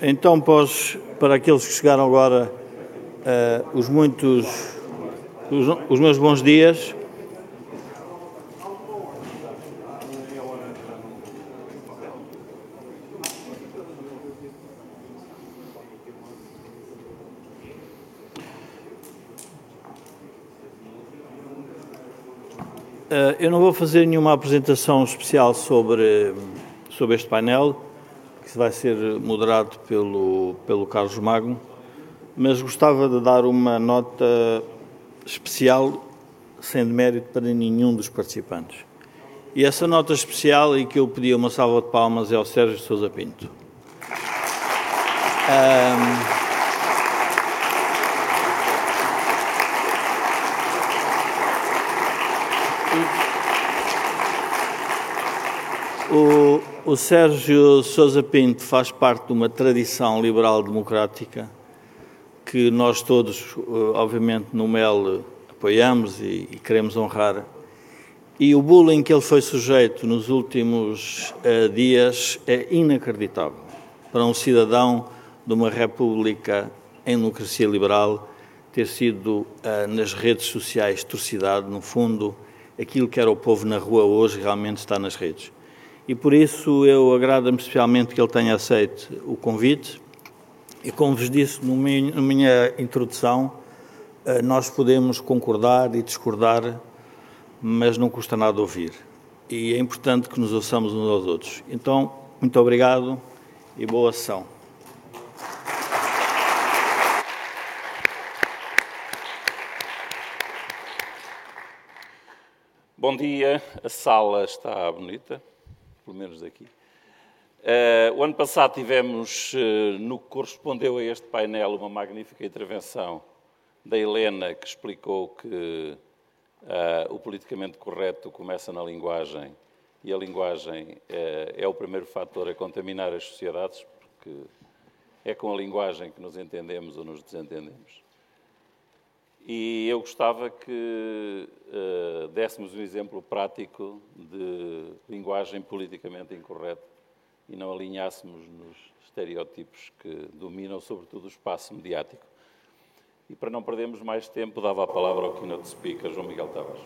Então, pós, para aqueles que chegaram agora, uh, os muitos, os, os meus bons dias. Uh, eu não vou fazer nenhuma apresentação especial sobre, sobre este painel, que vai ser moderado pelo, pelo Carlos Magno, mas gostava de dar uma nota especial, sem demérito para nenhum dos participantes. E essa nota especial, e que eu pedi uma salva de palmas, é ao Sérgio Sousa Pinto. Um, O, o Sérgio Sousa Pinto faz parte de uma tradição liberal democrática que nós todos, eh, obviamente, no MEL apoiamos e, e queremos honrar. E o bullying que ele foi sujeito nos últimos uh, dias é inacreditável para um cidadão de uma república em democracia liberal ter sido uh, nas redes sociais torcidado, no fundo, aquilo que era o povo na rua hoje realmente está nas redes e por isso eu agrada-me especialmente que ele tenha aceito o convite e como vos disse na minha introdução, eh, nós podemos concordar e discordar, mas não custa nada ouvir. E é importante que nos ouçamos uns aos outros. Então, muito obrigado e boa sessão. Bom dia, a sala está bonita pelo menos daqui. Uh, o ano passado tivemos, uh, no que correspondeu a este painel, uma magnífica intervenção da Helena, que explicou que uh, o politicamente correto começa na linguagem e a linguagem é o primeiro fator a contaminar as sociedades, porque é com a linguagem que nos entendemos ou nos desentendemos. E eu gostava que uh, dessemos um exemplo prático de linguagem politicamente incorreta e não alinhássemos nos estereótipos que dominam, sobretudo, o espaço mediático. E para não perdermos mais tempo, dava a palavra ao keynote speaker, João Miguel Tavares.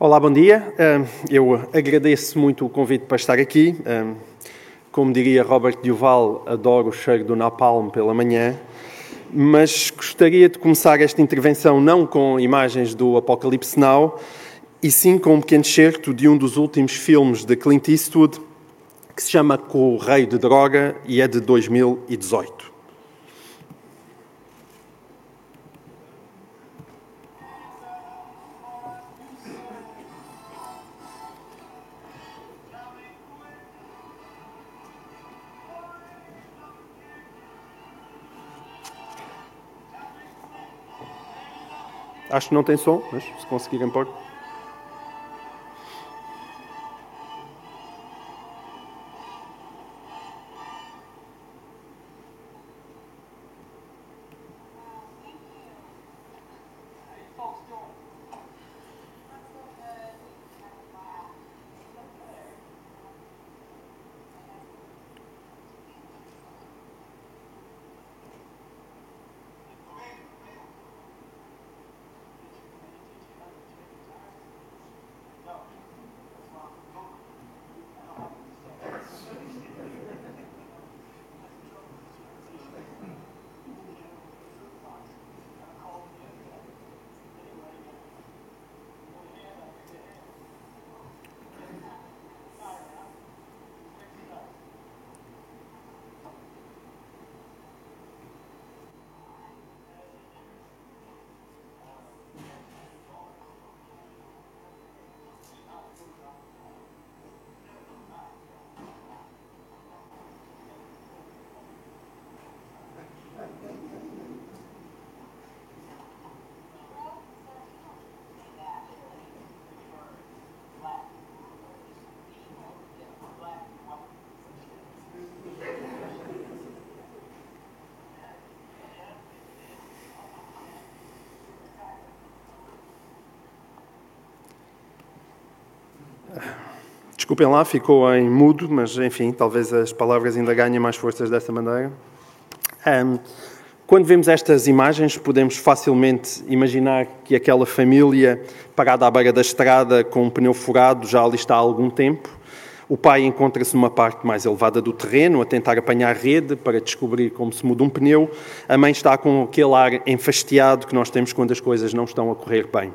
Olá, bom dia. Eu agradeço muito o convite para estar aqui. Como diria Robert Duval, adoro o cheiro do napalm pela manhã mas gostaria de começar esta intervenção não com imagens do Apocalipse Now, e sim com um pequeno certo de um dos últimos filmes de Clint Eastwood, que se chama Correio de Droga e é de 2018. Acho que não tem som, mas se conseguirem pôr. Desculpem lá, ficou em mudo, mas enfim, talvez as palavras ainda ganhem mais forças dessa maneira. Um, quando vemos estas imagens, podemos facilmente imaginar que aquela família parada à beira da estrada com um pneu furado já ali está há algum tempo. O pai encontra-se numa parte mais elevada do terreno, a tentar apanhar rede para descobrir como se muda um pneu. A mãe está com aquele ar enfastiado que nós temos quando as coisas não estão a correr bem.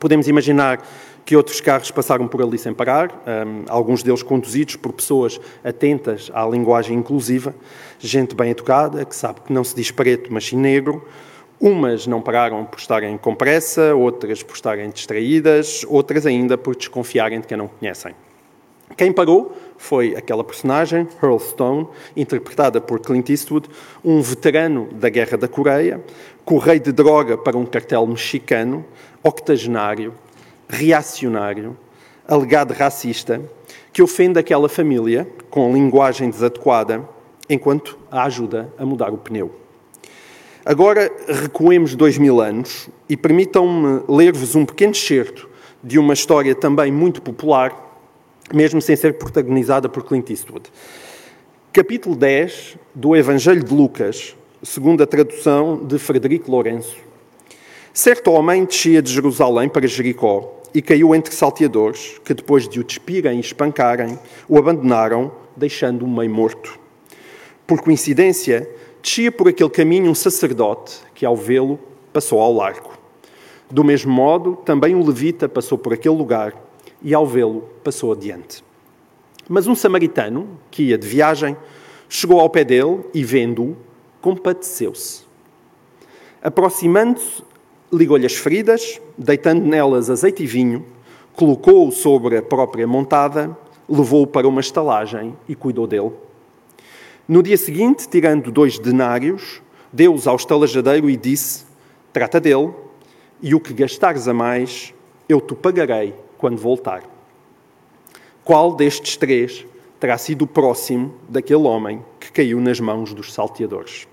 Podemos imaginar que outros carros passaram por ali sem parar, um, alguns deles conduzidos por pessoas atentas à linguagem inclusiva, gente bem educada, que sabe que não se diz preto, mas sim negro. Umas não pararam por estarem com pressa, outras por estarem distraídas, outras ainda por desconfiarem de quem não conhecem. Quem parou foi aquela personagem, Earl Stone, interpretada por Clint Eastwood, um veterano da Guerra da Coreia, correio de droga para um cartel mexicano, octogenário, reacionário, alegado racista, que ofende aquela família com linguagem desadequada, enquanto a ajuda a mudar o pneu. Agora recuemos dois mil anos e permitam-me ler-vos um pequeno excerto de uma história também muito popular, mesmo sem ser protagonizada por Clint Eastwood. Capítulo 10 do Evangelho de Lucas, segundo a tradução de Frederico Lourenço. Certo homem descia de Jerusalém para Jericó e caiu entre salteadores, que depois de o despirem e espancarem, o abandonaram, deixando-o meio morto. Por coincidência, descia por aquele caminho um sacerdote que, ao vê-lo, passou ao largo. Do mesmo modo, também um levita passou por aquele lugar e, ao vê-lo, passou adiante. Mas um samaritano, que ia de viagem, chegou ao pé dele e, vendo-o, compadeceu-se. Aproximando-se, ligou-lhe as feridas, deitando nelas azeite e vinho, colocou-o sobre a própria montada, levou-o para uma estalagem e cuidou dele. No dia seguinte, tirando dois denários, deu-os ao estalajadeiro e disse: Trata dele, e o que gastares a mais, eu te pagarei quando voltar. Qual destes três terá sido o próximo daquele homem que caiu nas mãos dos salteadores?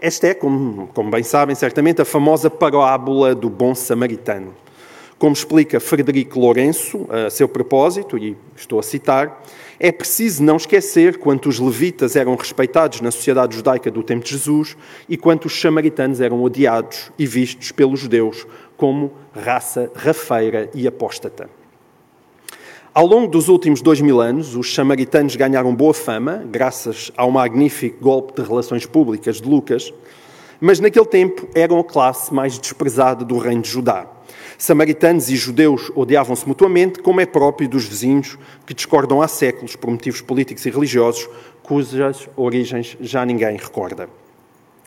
Esta é, como, como bem sabem, certamente a famosa parábola do bom samaritano. Como explica Frederico Lourenço, a seu propósito, e estou a citar, é preciso não esquecer quanto os levitas eram respeitados na sociedade judaica do tempo de Jesus e quanto os samaritanos eram odiados e vistos pelos judeus como raça rafeira e apóstata. Ao longo dos últimos dois mil anos, os samaritanos ganharam boa fama, graças ao magnífico golpe de relações públicas de Lucas, mas naquele tempo eram a classe mais desprezada do reino de Judá. Samaritanos e judeus odiavam-se mutuamente, como é próprio dos vizinhos que discordam há séculos por motivos políticos e religiosos, cujas origens já ninguém recorda.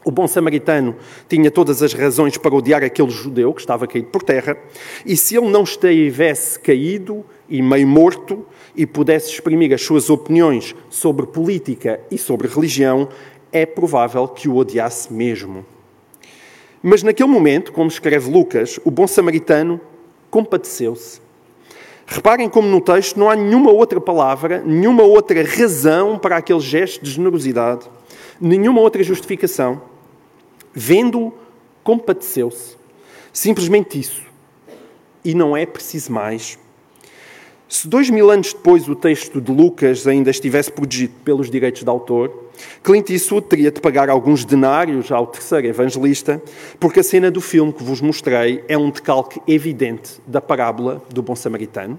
O bom samaritano tinha todas as razões para odiar aquele judeu que estava caído por terra, e se ele não estivesse caído, e meio morto e pudesse exprimir as suas opiniões sobre política e sobre religião, é provável que o odiasse mesmo. Mas naquele momento, como escreve Lucas, o bom samaritano compadeceu-se. Reparem como no texto não há nenhuma outra palavra, nenhuma outra razão para aquele gesto de generosidade, nenhuma outra justificação. Vendo-o, compadeceu-se. Simplesmente isso. E não é preciso mais. Se dois mil anos depois o texto de Lucas ainda estivesse protegido pelos direitos de autor, Clint Eastwood teria de pagar alguns denários ao terceiro evangelista, porque a cena do filme que vos mostrei é um decalque evidente da parábola do bom samaritano.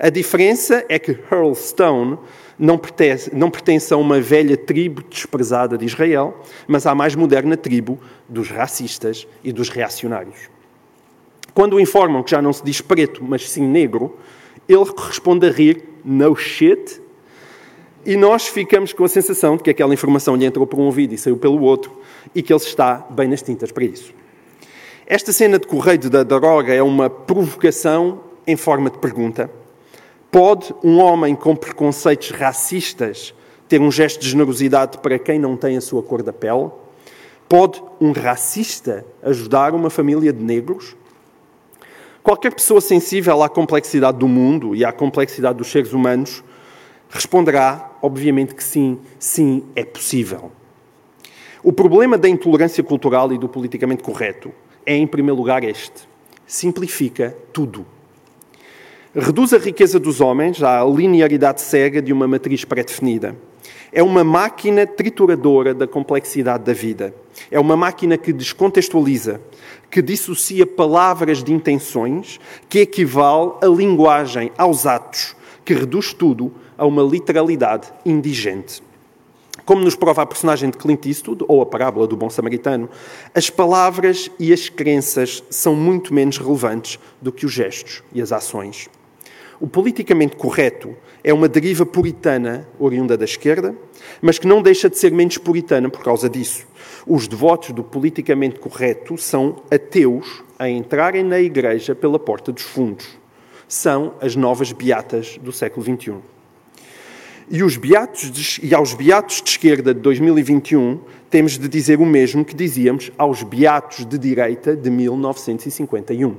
A diferença é que Earl Stone não pertence, não pertence a uma velha tribo desprezada de Israel, mas à mais moderna tribo dos racistas e dos reacionários. Quando informam que já não se diz preto, mas sim negro, ele responde a rir, no shit, e nós ficamos com a sensação de que aquela informação lhe entrou por um ouvido e saiu pelo outro, e que ele está bem nas tintas para isso. Esta cena de correio da droga é uma provocação em forma de pergunta. Pode um homem com preconceitos racistas ter um gesto de generosidade para quem não tem a sua cor da pele? Pode um racista ajudar uma família de negros? Qualquer pessoa sensível à complexidade do mundo e à complexidade dos seres humanos responderá, obviamente, que sim, sim, é possível. O problema da intolerância cultural e do politicamente correto é, em primeiro lugar, este: simplifica tudo. Reduz a riqueza dos homens à linearidade cega de uma matriz pré-definida. É uma máquina trituradora da complexidade da vida. É uma máquina que descontextualiza, que dissocia palavras de intenções, que equivale a linguagem aos atos, que reduz tudo a uma literalidade indigente. Como nos prova a personagem de Clint Eastwood, ou a parábola do bom samaritano, as palavras e as crenças são muito menos relevantes do que os gestos e as ações. O politicamente correto é uma deriva puritana oriunda da esquerda, mas que não deixa de ser menos puritana por causa disso. Os devotos do politicamente correto são ateus a entrarem na igreja pela porta dos fundos. São as novas beatas do século XXI. E, os beatos de, e aos beatos de esquerda de 2021 temos de dizer o mesmo que dizíamos aos beatos de direita de 1951.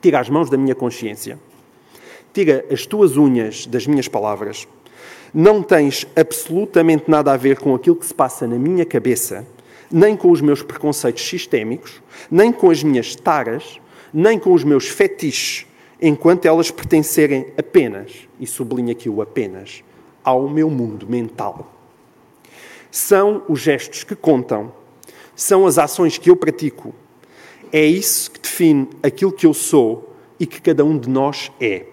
Tira as mãos da minha consciência. Tira as tuas unhas das minhas palavras. Não tens absolutamente nada a ver com aquilo que se passa na minha cabeça, nem com os meus preconceitos sistémicos, nem com as minhas taras, nem com os meus fetiches, enquanto elas pertencerem apenas, e sublinho aqui o apenas, ao meu mundo mental. São os gestos que contam, são as ações que eu pratico. É isso que define aquilo que eu sou e que cada um de nós é.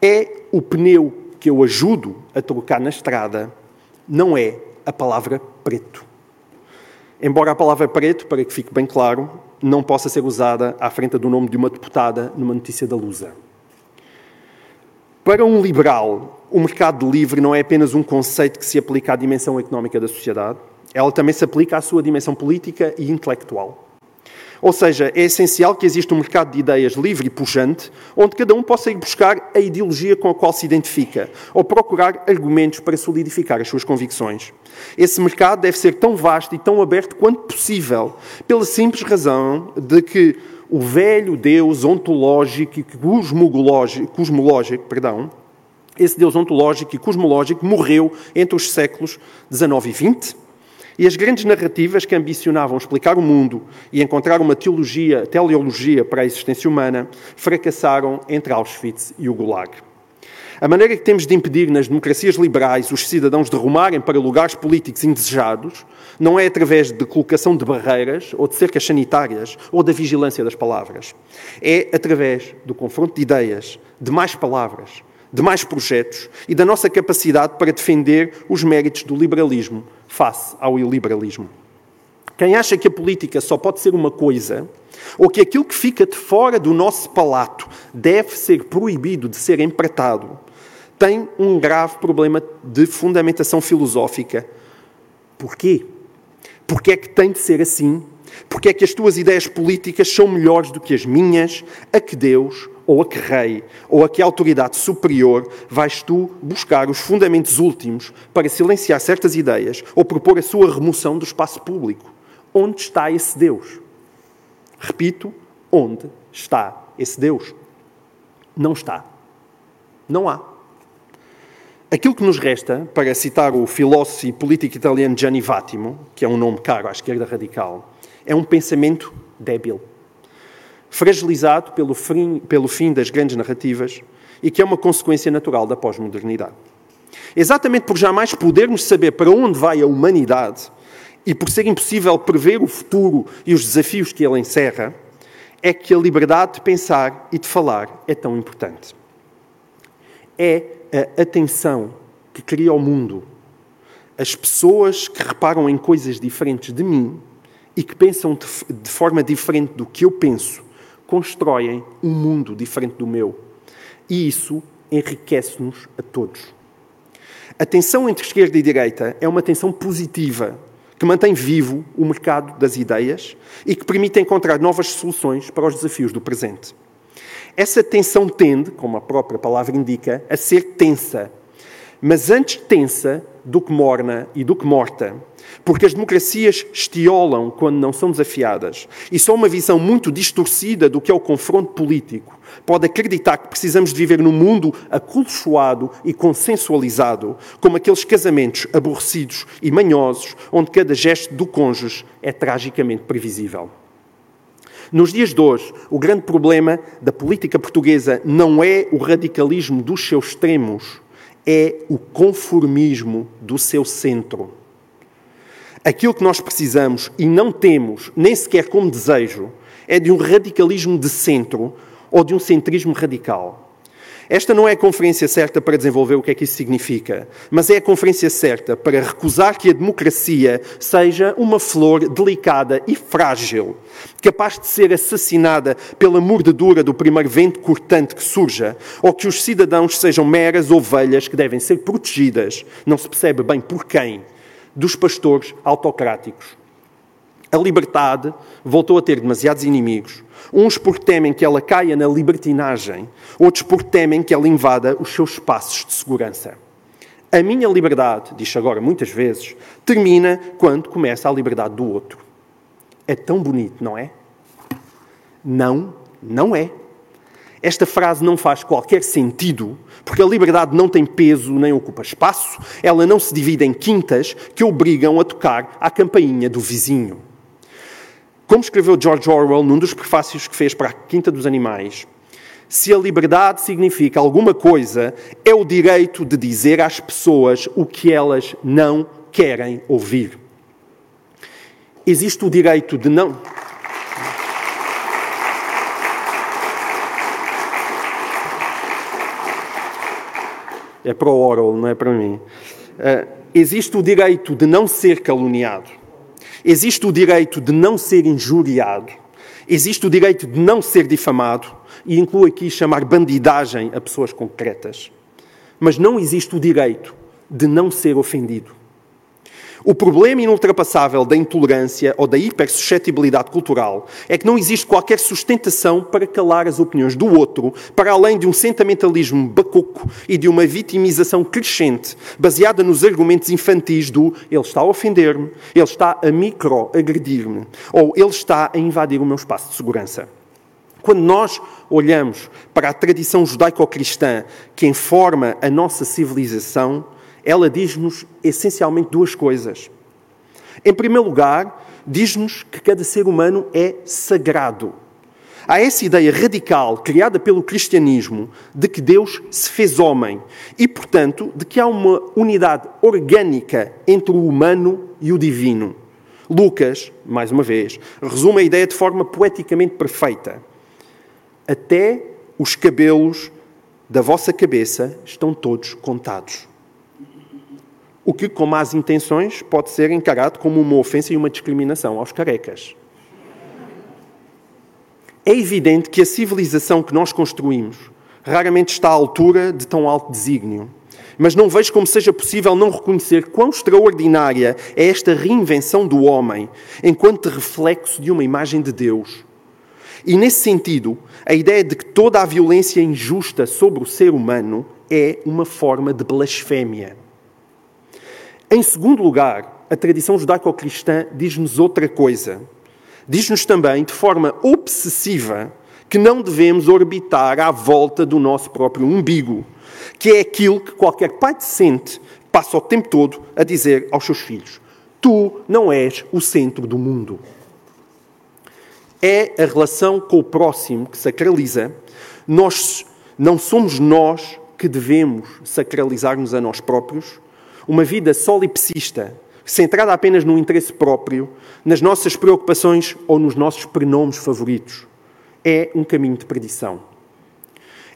É o pneu que eu ajudo a trocar na estrada, não é a palavra preto. Embora a palavra preto, para que fique bem claro, não possa ser usada à frente do nome de uma deputada numa notícia da Lusa. Para um liberal, o mercado livre não é apenas um conceito que se aplica à dimensão económica da sociedade, ela também se aplica à sua dimensão política e intelectual. Ou seja, é essencial que exista um mercado de ideias livre e pujante, onde cada um possa ir buscar a ideologia com a qual se identifica, ou procurar argumentos para solidificar as suas convicções. Esse mercado deve ser tão vasto e tão aberto quanto possível, pela simples razão de que o velho Deus ontológico e cosmológico, cosmológico perdão, esse Deus ontológico e cosmológico morreu entre os séculos XIX e XX e as grandes narrativas que ambicionavam explicar o mundo e encontrar uma teologia, teleologia para a existência humana fracassaram entre Auschwitz e o Gulag. A maneira que temos de impedir nas democracias liberais os cidadãos de rumarem para lugares políticos indesejados não é através de colocação de barreiras ou de cercas sanitárias ou da vigilância das palavras. É através do confronto de ideias, de mais palavras, de mais projetos e da nossa capacidade para defender os méritos do liberalismo face ao iliberalismo. Quem acha que a política só pode ser uma coisa, ou que aquilo que fica de fora do nosso palato deve ser proibido de ser empratado, tem um grave problema de fundamentação filosófica. Porquê? Porque é que tem de ser assim? Porque é que as tuas ideias políticas são melhores do que as minhas? A que Deus ou a que rei, ou a que autoridade superior vais tu buscar os fundamentos últimos para silenciar certas ideias ou propor a sua remoção do espaço público? Onde está esse Deus? Repito, onde está esse Deus? Não está. Não há. Aquilo que nos resta, para citar o filósofo e político italiano Gianni Vattimo, que é um nome caro à esquerda radical, é um pensamento débil fragilizado pelo fim, pelo fim das grandes narrativas e que é uma consequência natural da pós-modernidade. Exatamente por jamais podermos saber para onde vai a humanidade e por ser impossível prever o futuro e os desafios que ele encerra, é que a liberdade de pensar e de falar é tão importante. É a atenção que cria o mundo. As pessoas que reparam em coisas diferentes de mim e que pensam de forma diferente do que eu penso constroem um mundo diferente do meu. E isso enriquece-nos a todos. A tensão entre esquerda e direita é uma tensão positiva que mantém vivo o mercado das ideias e que permite encontrar novas soluções para os desafios do presente. Essa tensão tende, como a própria palavra indica, a ser tensa. Mas antes tensa do que morna e do que morta, porque as democracias estiolam quando não são desafiadas. E só uma visão muito distorcida do que é o confronto político pode acreditar que precisamos de viver num mundo acolchoado e consensualizado, como aqueles casamentos aborrecidos e manhosos, onde cada gesto do cônjuge é tragicamente previsível. Nos dias de hoje, o grande problema da política portuguesa não é o radicalismo dos seus extremos, é o conformismo do seu centro. Aquilo que nós precisamos e não temos, nem sequer como desejo, é de um radicalismo de centro ou de um centrismo radical. Esta não é a conferência certa para desenvolver o que é que isso significa, mas é a conferência certa para recusar que a democracia seja uma flor delicada e frágil, capaz de ser assassinada pela mordedura do primeiro vento cortante que surja, ou que os cidadãos sejam meras ovelhas que devem ser protegidas, não se percebe bem por quem, dos pastores autocráticos. A liberdade voltou a ter demasiados inimigos. Uns porque temem que ela caia na libertinagem, outros porque temem que ela invada os seus espaços de segurança. A minha liberdade, diz agora muitas vezes, termina quando começa a liberdade do outro. É tão bonito, não é? Não, não é. Esta frase não faz qualquer sentido, porque a liberdade não tem peso nem ocupa espaço, ela não se divide em quintas que obrigam a tocar à campainha do vizinho. Como escreveu George Orwell num dos prefácios que fez para a Quinta dos Animais, se a liberdade significa alguma coisa, é o direito de dizer às pessoas o que elas não querem ouvir. Existe o direito de não. É para o Orwell, não é para mim. Uh, existe o direito de não ser caluniado. Existe o direito de não ser injuriado. Existe o direito de não ser difamado. E incluo aqui chamar bandidagem a pessoas concretas. Mas não existe o direito de não ser ofendido. O problema inultrapassável da intolerância ou da hipersuscetibilidade cultural é que não existe qualquer sustentação para calar as opiniões do outro, para além de um sentimentalismo bacoco e de uma vitimização crescente, baseada nos argumentos infantis do ele está a ofender-me, ele está a microagredir-me, ou ele está a invadir o meu espaço de segurança. Quando nós olhamos para a tradição judaico-cristã que informa a nossa civilização, ela diz-nos essencialmente duas coisas. Em primeiro lugar, diz-nos que cada ser humano é sagrado. Há essa ideia radical criada pelo cristianismo de que Deus se fez homem e, portanto, de que há uma unidade orgânica entre o humano e o divino. Lucas, mais uma vez, resume a ideia de forma poeticamente perfeita. Até os cabelos da vossa cabeça estão todos contados o que, com más intenções, pode ser encarado como uma ofensa e uma discriminação aos carecas. É evidente que a civilização que nós construímos raramente está à altura de tão alto desígnio. Mas não vejo como seja possível não reconhecer quão extraordinária é esta reinvenção do homem, enquanto reflexo de uma imagem de Deus. E nesse sentido, a ideia de que toda a violência injusta sobre o ser humano é uma forma de blasfémia. Em segundo lugar, a tradição judaico-cristã diz-nos outra coisa. Diz-nos também, de forma obsessiva, que não devemos orbitar à volta do nosso próprio umbigo, que é aquilo que qualquer pai decente passa o tempo todo a dizer aos seus filhos: Tu não és o centro do mundo. É a relação com o próximo que sacraliza. Nós não somos nós que devemos sacralizar-nos a nós próprios, uma vida solipsista, centrada apenas no interesse próprio, nas nossas preocupações ou nos nossos prenomes favoritos, é um caminho de perdição.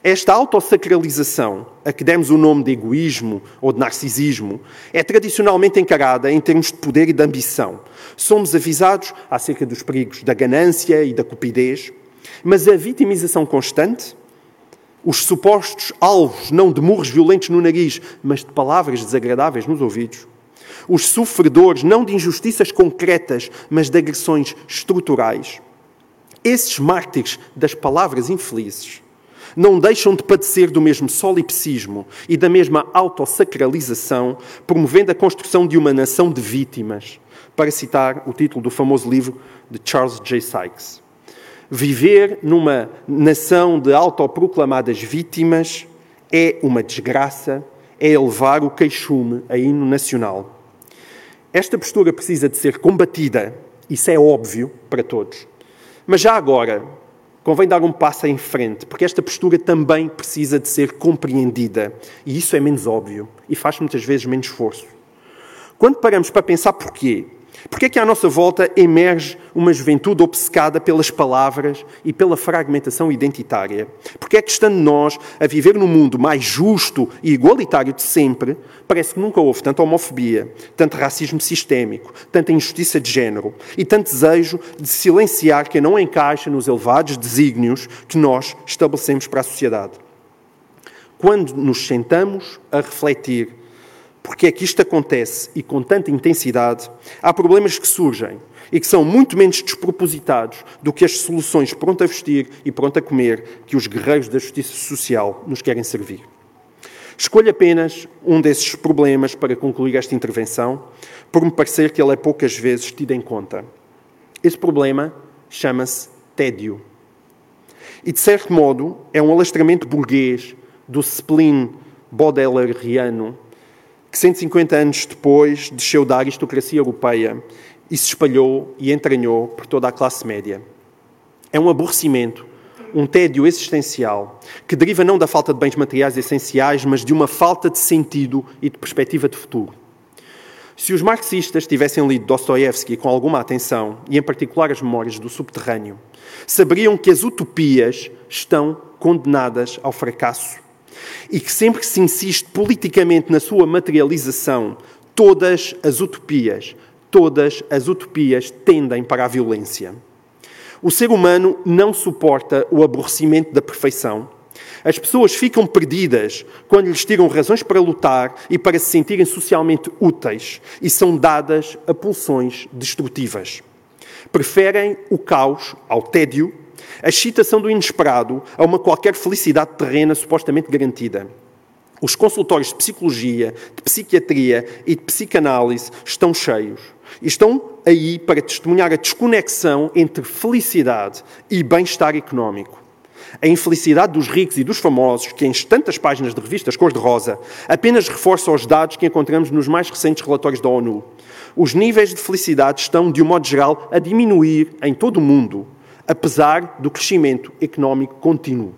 Esta autossacralização, a que demos o nome de egoísmo ou de narcisismo, é tradicionalmente encarada em termos de poder e de ambição. Somos avisados acerca dos perigos da ganância e da cupidez, mas a vitimização constante, os supostos alvos, não de murros violentos no nariz, mas de palavras desagradáveis nos ouvidos. Os sofredores, não de injustiças concretas, mas de agressões estruturais. Esses mártires das palavras infelizes não deixam de padecer do mesmo solipsismo e da mesma autossacralização, promovendo a construção de uma nação de vítimas, para citar o título do famoso livro de Charles J. Sykes. Viver numa nação de autoproclamadas vítimas é uma desgraça, é elevar o queixume a hino nacional. Esta postura precisa de ser combatida, isso é óbvio para todos. Mas já agora, convém dar um passo em frente, porque esta postura também precisa de ser compreendida. E isso é menos óbvio e faz muitas vezes menos esforço. Quando paramos para pensar porquê, Porquê é que à nossa volta emerge uma juventude obcecada pelas palavras e pela fragmentação identitária? Porquê é que, estando nós a viver num mundo mais justo e igualitário de sempre, parece que nunca houve tanta homofobia, tanto racismo sistémico, tanta injustiça de género e tanto desejo de silenciar quem não encaixa nos elevados desígnios que nós estabelecemos para a sociedade? Quando nos sentamos a refletir porque é que isto acontece e com tanta intensidade, há problemas que surgem e que são muito menos despropositados do que as soluções pronto a vestir e pronto a comer que os guerreiros da justiça social nos querem servir. Escolho apenas um desses problemas para concluir esta intervenção, por me parecer que ele é poucas vezes tido em conta. Esse problema chama-se tédio. E, de certo modo, é um alastramento burguês do spleen baudelairiano que 150 anos depois desceu da aristocracia europeia e se espalhou e entranhou por toda a classe média. É um aborrecimento, um tédio existencial, que deriva não da falta de bens materiais essenciais, mas de uma falta de sentido e de perspectiva de futuro. Se os marxistas tivessem lido Dostoiévski com alguma atenção, e em particular as memórias do subterrâneo, saberiam que as utopias estão condenadas ao fracasso e que sempre que se insiste politicamente na sua materialização, todas as utopias, todas as utopias tendem para a violência. O ser humano não suporta o aborrecimento da perfeição. As pessoas ficam perdidas quando lhes tiram razões para lutar e para se sentirem socialmente úteis e são dadas a pulsões destrutivas. Preferem o caos ao tédio a excitação do inesperado a uma qualquer felicidade terrena supostamente garantida. Os consultórios de psicologia, de psiquiatria e de psicanálise estão cheios. E estão aí para testemunhar a desconexão entre felicidade e bem-estar económico. A infelicidade dos ricos e dos famosos, que em tantas páginas de revistas cor-de-rosa apenas reforça os dados que encontramos nos mais recentes relatórios da ONU. Os níveis de felicidade estão, de um modo geral, a diminuir em todo o mundo apesar do crescimento económico contínuo.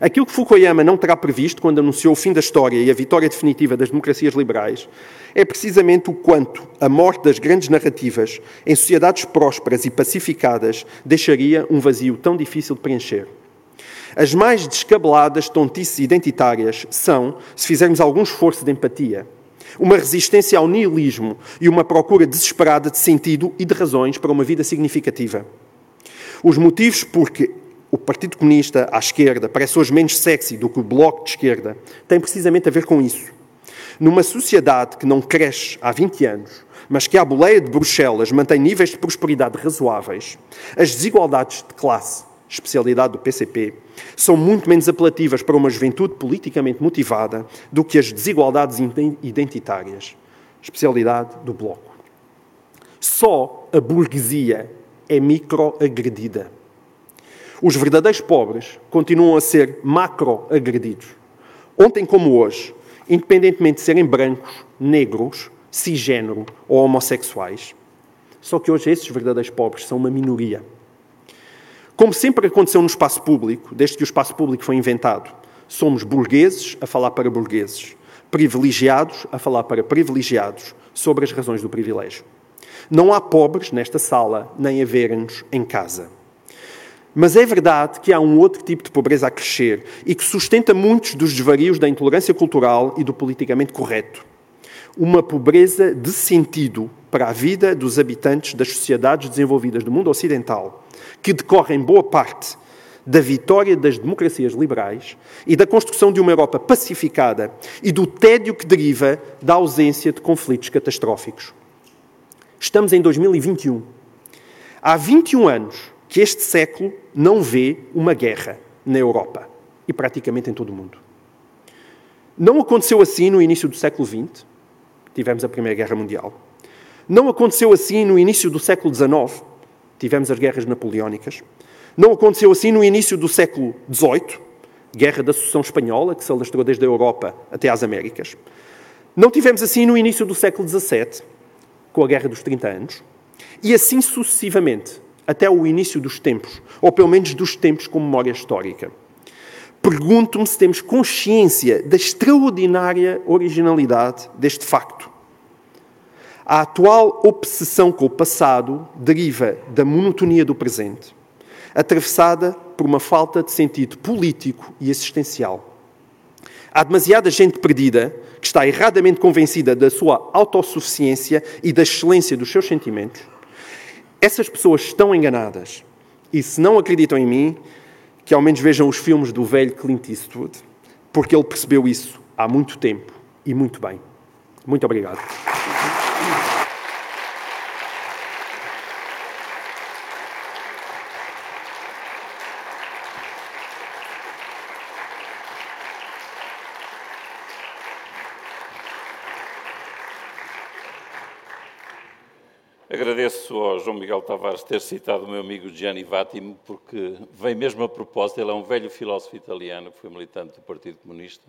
Aquilo que Fukuyama não terá previsto quando anunciou o fim da história e a vitória definitiva das democracias liberais é precisamente o quanto a morte das grandes narrativas em sociedades prósperas e pacificadas deixaria um vazio tão difícil de preencher. As mais descabeladas tontices identitárias são, se fizermos algum esforço de empatia, uma resistência ao nihilismo e uma procura desesperada de sentido e de razões para uma vida significativa. Os motivos porque o Partido Comunista à esquerda parece hoje menos sexy do que o Bloco de esquerda têm precisamente a ver com isso. Numa sociedade que não cresce há 20 anos, mas que à boleia de Bruxelas mantém níveis de prosperidade razoáveis, as desigualdades de classe, especialidade do PCP, são muito menos apelativas para uma juventude politicamente motivada do que as desigualdades identitárias, especialidade do Bloco. Só a burguesia é microagredida. Os verdadeiros pobres continuam a ser macroagredidos. Ontem como hoje, independentemente de serem brancos, negros, cisgênero ou homossexuais. Só que hoje esses verdadeiros pobres são uma minoria. Como sempre aconteceu no espaço público, desde que o espaço público foi inventado, somos burgueses a falar para burgueses, privilegiados a falar para privilegiados sobre as razões do privilégio. Não há pobres nesta sala, nem haverem-nos em casa. Mas é verdade que há um outro tipo de pobreza a crescer e que sustenta muitos dos desvarios da intolerância cultural e do politicamente correto. Uma pobreza de sentido para a vida dos habitantes das sociedades desenvolvidas do mundo ocidental, que decorre em boa parte da vitória das democracias liberais e da construção de uma Europa pacificada e do tédio que deriva da ausência de conflitos catastróficos. Estamos em 2021. Há 21 anos que este século não vê uma guerra na Europa e praticamente em todo o mundo. Não aconteceu assim no início do século XX, tivemos a Primeira Guerra Mundial. Não aconteceu assim no início do século XIX, tivemos as guerras napoleónicas. Não aconteceu assim no início do século XVIII, Guerra da Sucessão Espanhola, que se alastrou desde a Europa até às Américas. Não tivemos assim no início do século XVII, com a Guerra dos 30 Anos, e assim sucessivamente, até o início dos tempos, ou pelo menos dos tempos com memória histórica. Pergunto-me se temos consciência da extraordinária originalidade deste facto. A atual obsessão com o passado deriva da monotonia do presente, atravessada por uma falta de sentido político e existencial. Há demasiada gente perdida que está erradamente convencida da sua autossuficiência e da excelência dos seus sentimentos. Essas pessoas estão enganadas. E se não acreditam em mim, que ao menos vejam os filmes do velho Clint Eastwood, porque ele percebeu isso há muito tempo e muito bem. Muito obrigado. Agradeço ao João Miguel Tavares ter citado o meu amigo Gianni Vattimo, porque vem mesmo a propósito. Ele é um velho filósofo italiano foi militante do Partido Comunista,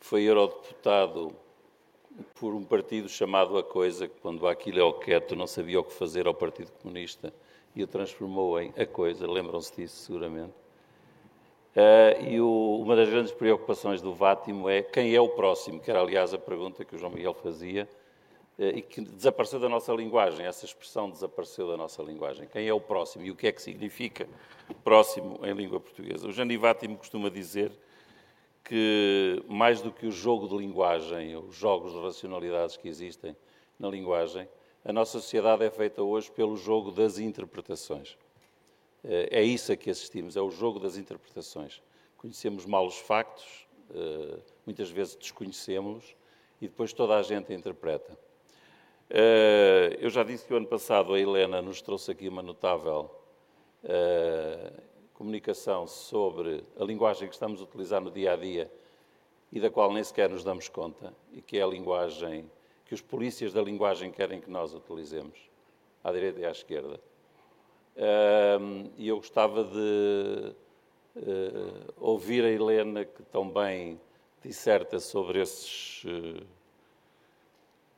foi eurodeputado por um partido chamado A Coisa, que quando aquilo é o quieto não sabia o que fazer ao Partido Comunista e o transformou em A Coisa. Lembram-se disso, seguramente. Uh, e o, uma das grandes preocupações do Vátimo é quem é o próximo, que era, aliás, a pergunta que o João Miguel fazia e que desapareceu da nossa linguagem, essa expressão desapareceu da nossa linguagem. Quem é o próximo e o que é que significa próximo em língua portuguesa? O Jani Vátimo costuma dizer que, mais do que o jogo de linguagem, os jogos de racionalidades que existem na linguagem, a nossa sociedade é feita hoje pelo jogo das interpretações. Eh, é isso a que assistimos, é o jogo das interpretações. Conhecemos mal os factos, eh, muitas vezes desconhecemos-los, e depois toda a gente interpreta. Eh, eu já disse que o ano passado a Helena nos trouxe aqui uma notável eh, comunicação sobre a linguagem que estamos a utilizar no dia a dia e da qual nem sequer nos damos conta, e que é a linguagem que os polícias da linguagem querem que nós utilizemos, à direita e à esquerda. Eh, e eu gostava de ouvir a Helena, que tão bem disserta sobre esses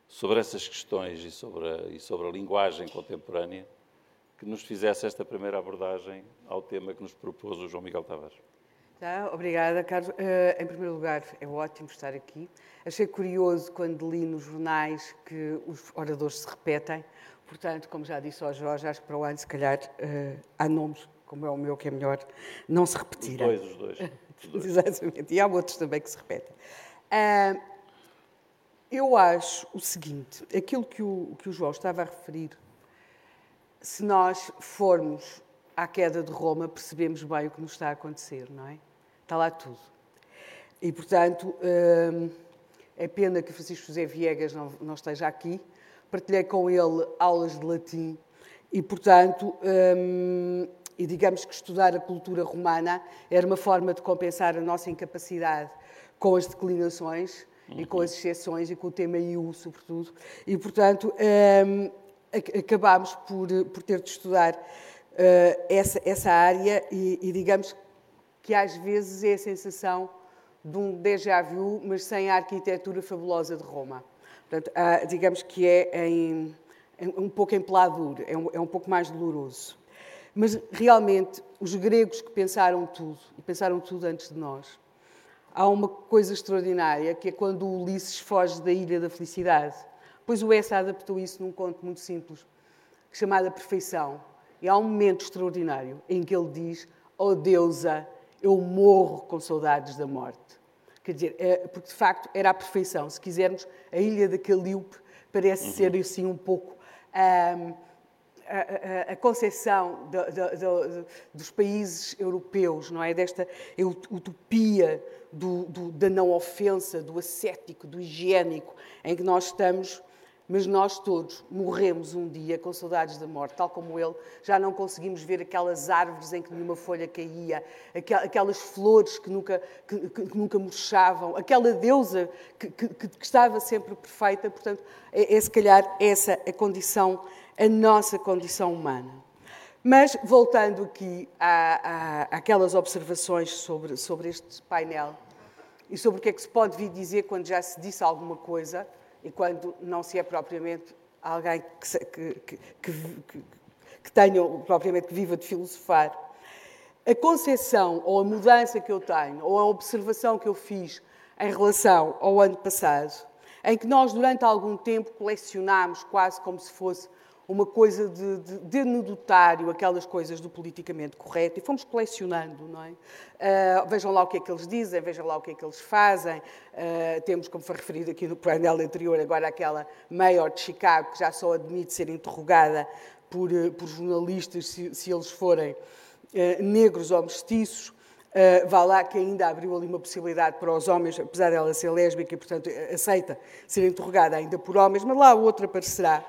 sobre essas questões e sobre, a, e sobre a linguagem contemporânea, que nos fizesse esta primeira abordagem ao tema que nos propôs o João Miguel Tavares. Tá, obrigada, Carlos. Uh, em primeiro lugar, é ótimo estar aqui. Achei curioso quando li nos jornais que os oradores se repetem. Portanto, como já disse ao Jorge, acho que para o ano, se calhar, uh, há nomes, como é o meu, que é melhor, não se repetirem. Os dois, os dois. Os dois. Exatamente. E há outros também que se repetem. Uh, eu acho o seguinte: aquilo que o, que o João estava a referir, se nós formos à queda de Roma, percebemos bem o que nos está a acontecer, não é? Está lá tudo. E, portanto, hum, é pena que Francisco José Viegas não, não, esteja aqui. Partilhei com ele aulas de latim e, portanto, hum, e digamos que estudar a cultura romana era uma forma de compensar a nossa incapacidade com as declinações uhum. e com as exceções e com o tema EU, sobretudo. E, portanto, um, acabámos por, por ter de estudar uh, essa, essa área e, e, digamos que às vezes é a sensação de um déjà vu, mas sem a arquitetura fabulosa de Roma. Portanto, digamos que é em, em, um pouco em peladura, é um, é um pouco mais doloroso. Mas realmente, os gregos que pensaram tudo, e pensaram tudo antes de nós, há uma coisa extraordinária, que é quando o Ulisses foge da Ilha da Felicidade. Pois o Essa adaptou isso num conto muito simples, chamado A Perfeição. E há um momento extraordinário em que ele diz: Oh deusa, eu morro com saudades da morte. Quer dizer, é, porque de facto era a perfeição. Se quisermos, a Ilha da Calíope parece uhum. ser assim um pouco. Um, a, a, dos países europeus, não é? Desta utopia da não ofensa, do ascético, do higiênico, em que nós estamos, mas nós todos morremos um dia com saudades da morte, tal como ele. Já não conseguimos ver aquelas árvores em que nenhuma folha caía, aquelas flores que nunca, que, que nunca murchavam, aquela deusa que, que, que, estava sempre perfeita. Portanto, é, é se calhar essa a condição, a nossa condição humana. Mas, voltando aqui à, à, àquelas observações sobre, sobre este painel, e sobre o que é que se pode vir dizer quando já se disse alguma coisa e quando não se é propriamente alguém que, que, que, que tenho, propriamente, que viva de filosofar. A concepção ou a mudança que eu tenho, ou a observação que eu fiz em relação ao ano passado, em que nós, durante algum tempo, colecionámos quase como se fosse uma coisa de, de, de anedotário, aquelas coisas do politicamente correto, e fomos colecionando, não é? Uh, vejam lá o que é que eles dizem, vejam lá o que é que eles fazem. Uh, temos, como foi referido aqui no painel anterior, agora aquela Mayor de Chicago, que já só admite ser interrogada por, uh, por jornalistas se, se, eles forem negros ou mestiços. Uh, vá lá que ainda abriu ali uma possibilidade para os homens, apesar dela ser lésbica e, portanto, aceita ser interrogada ainda por homens, mas lá outra aparecerá.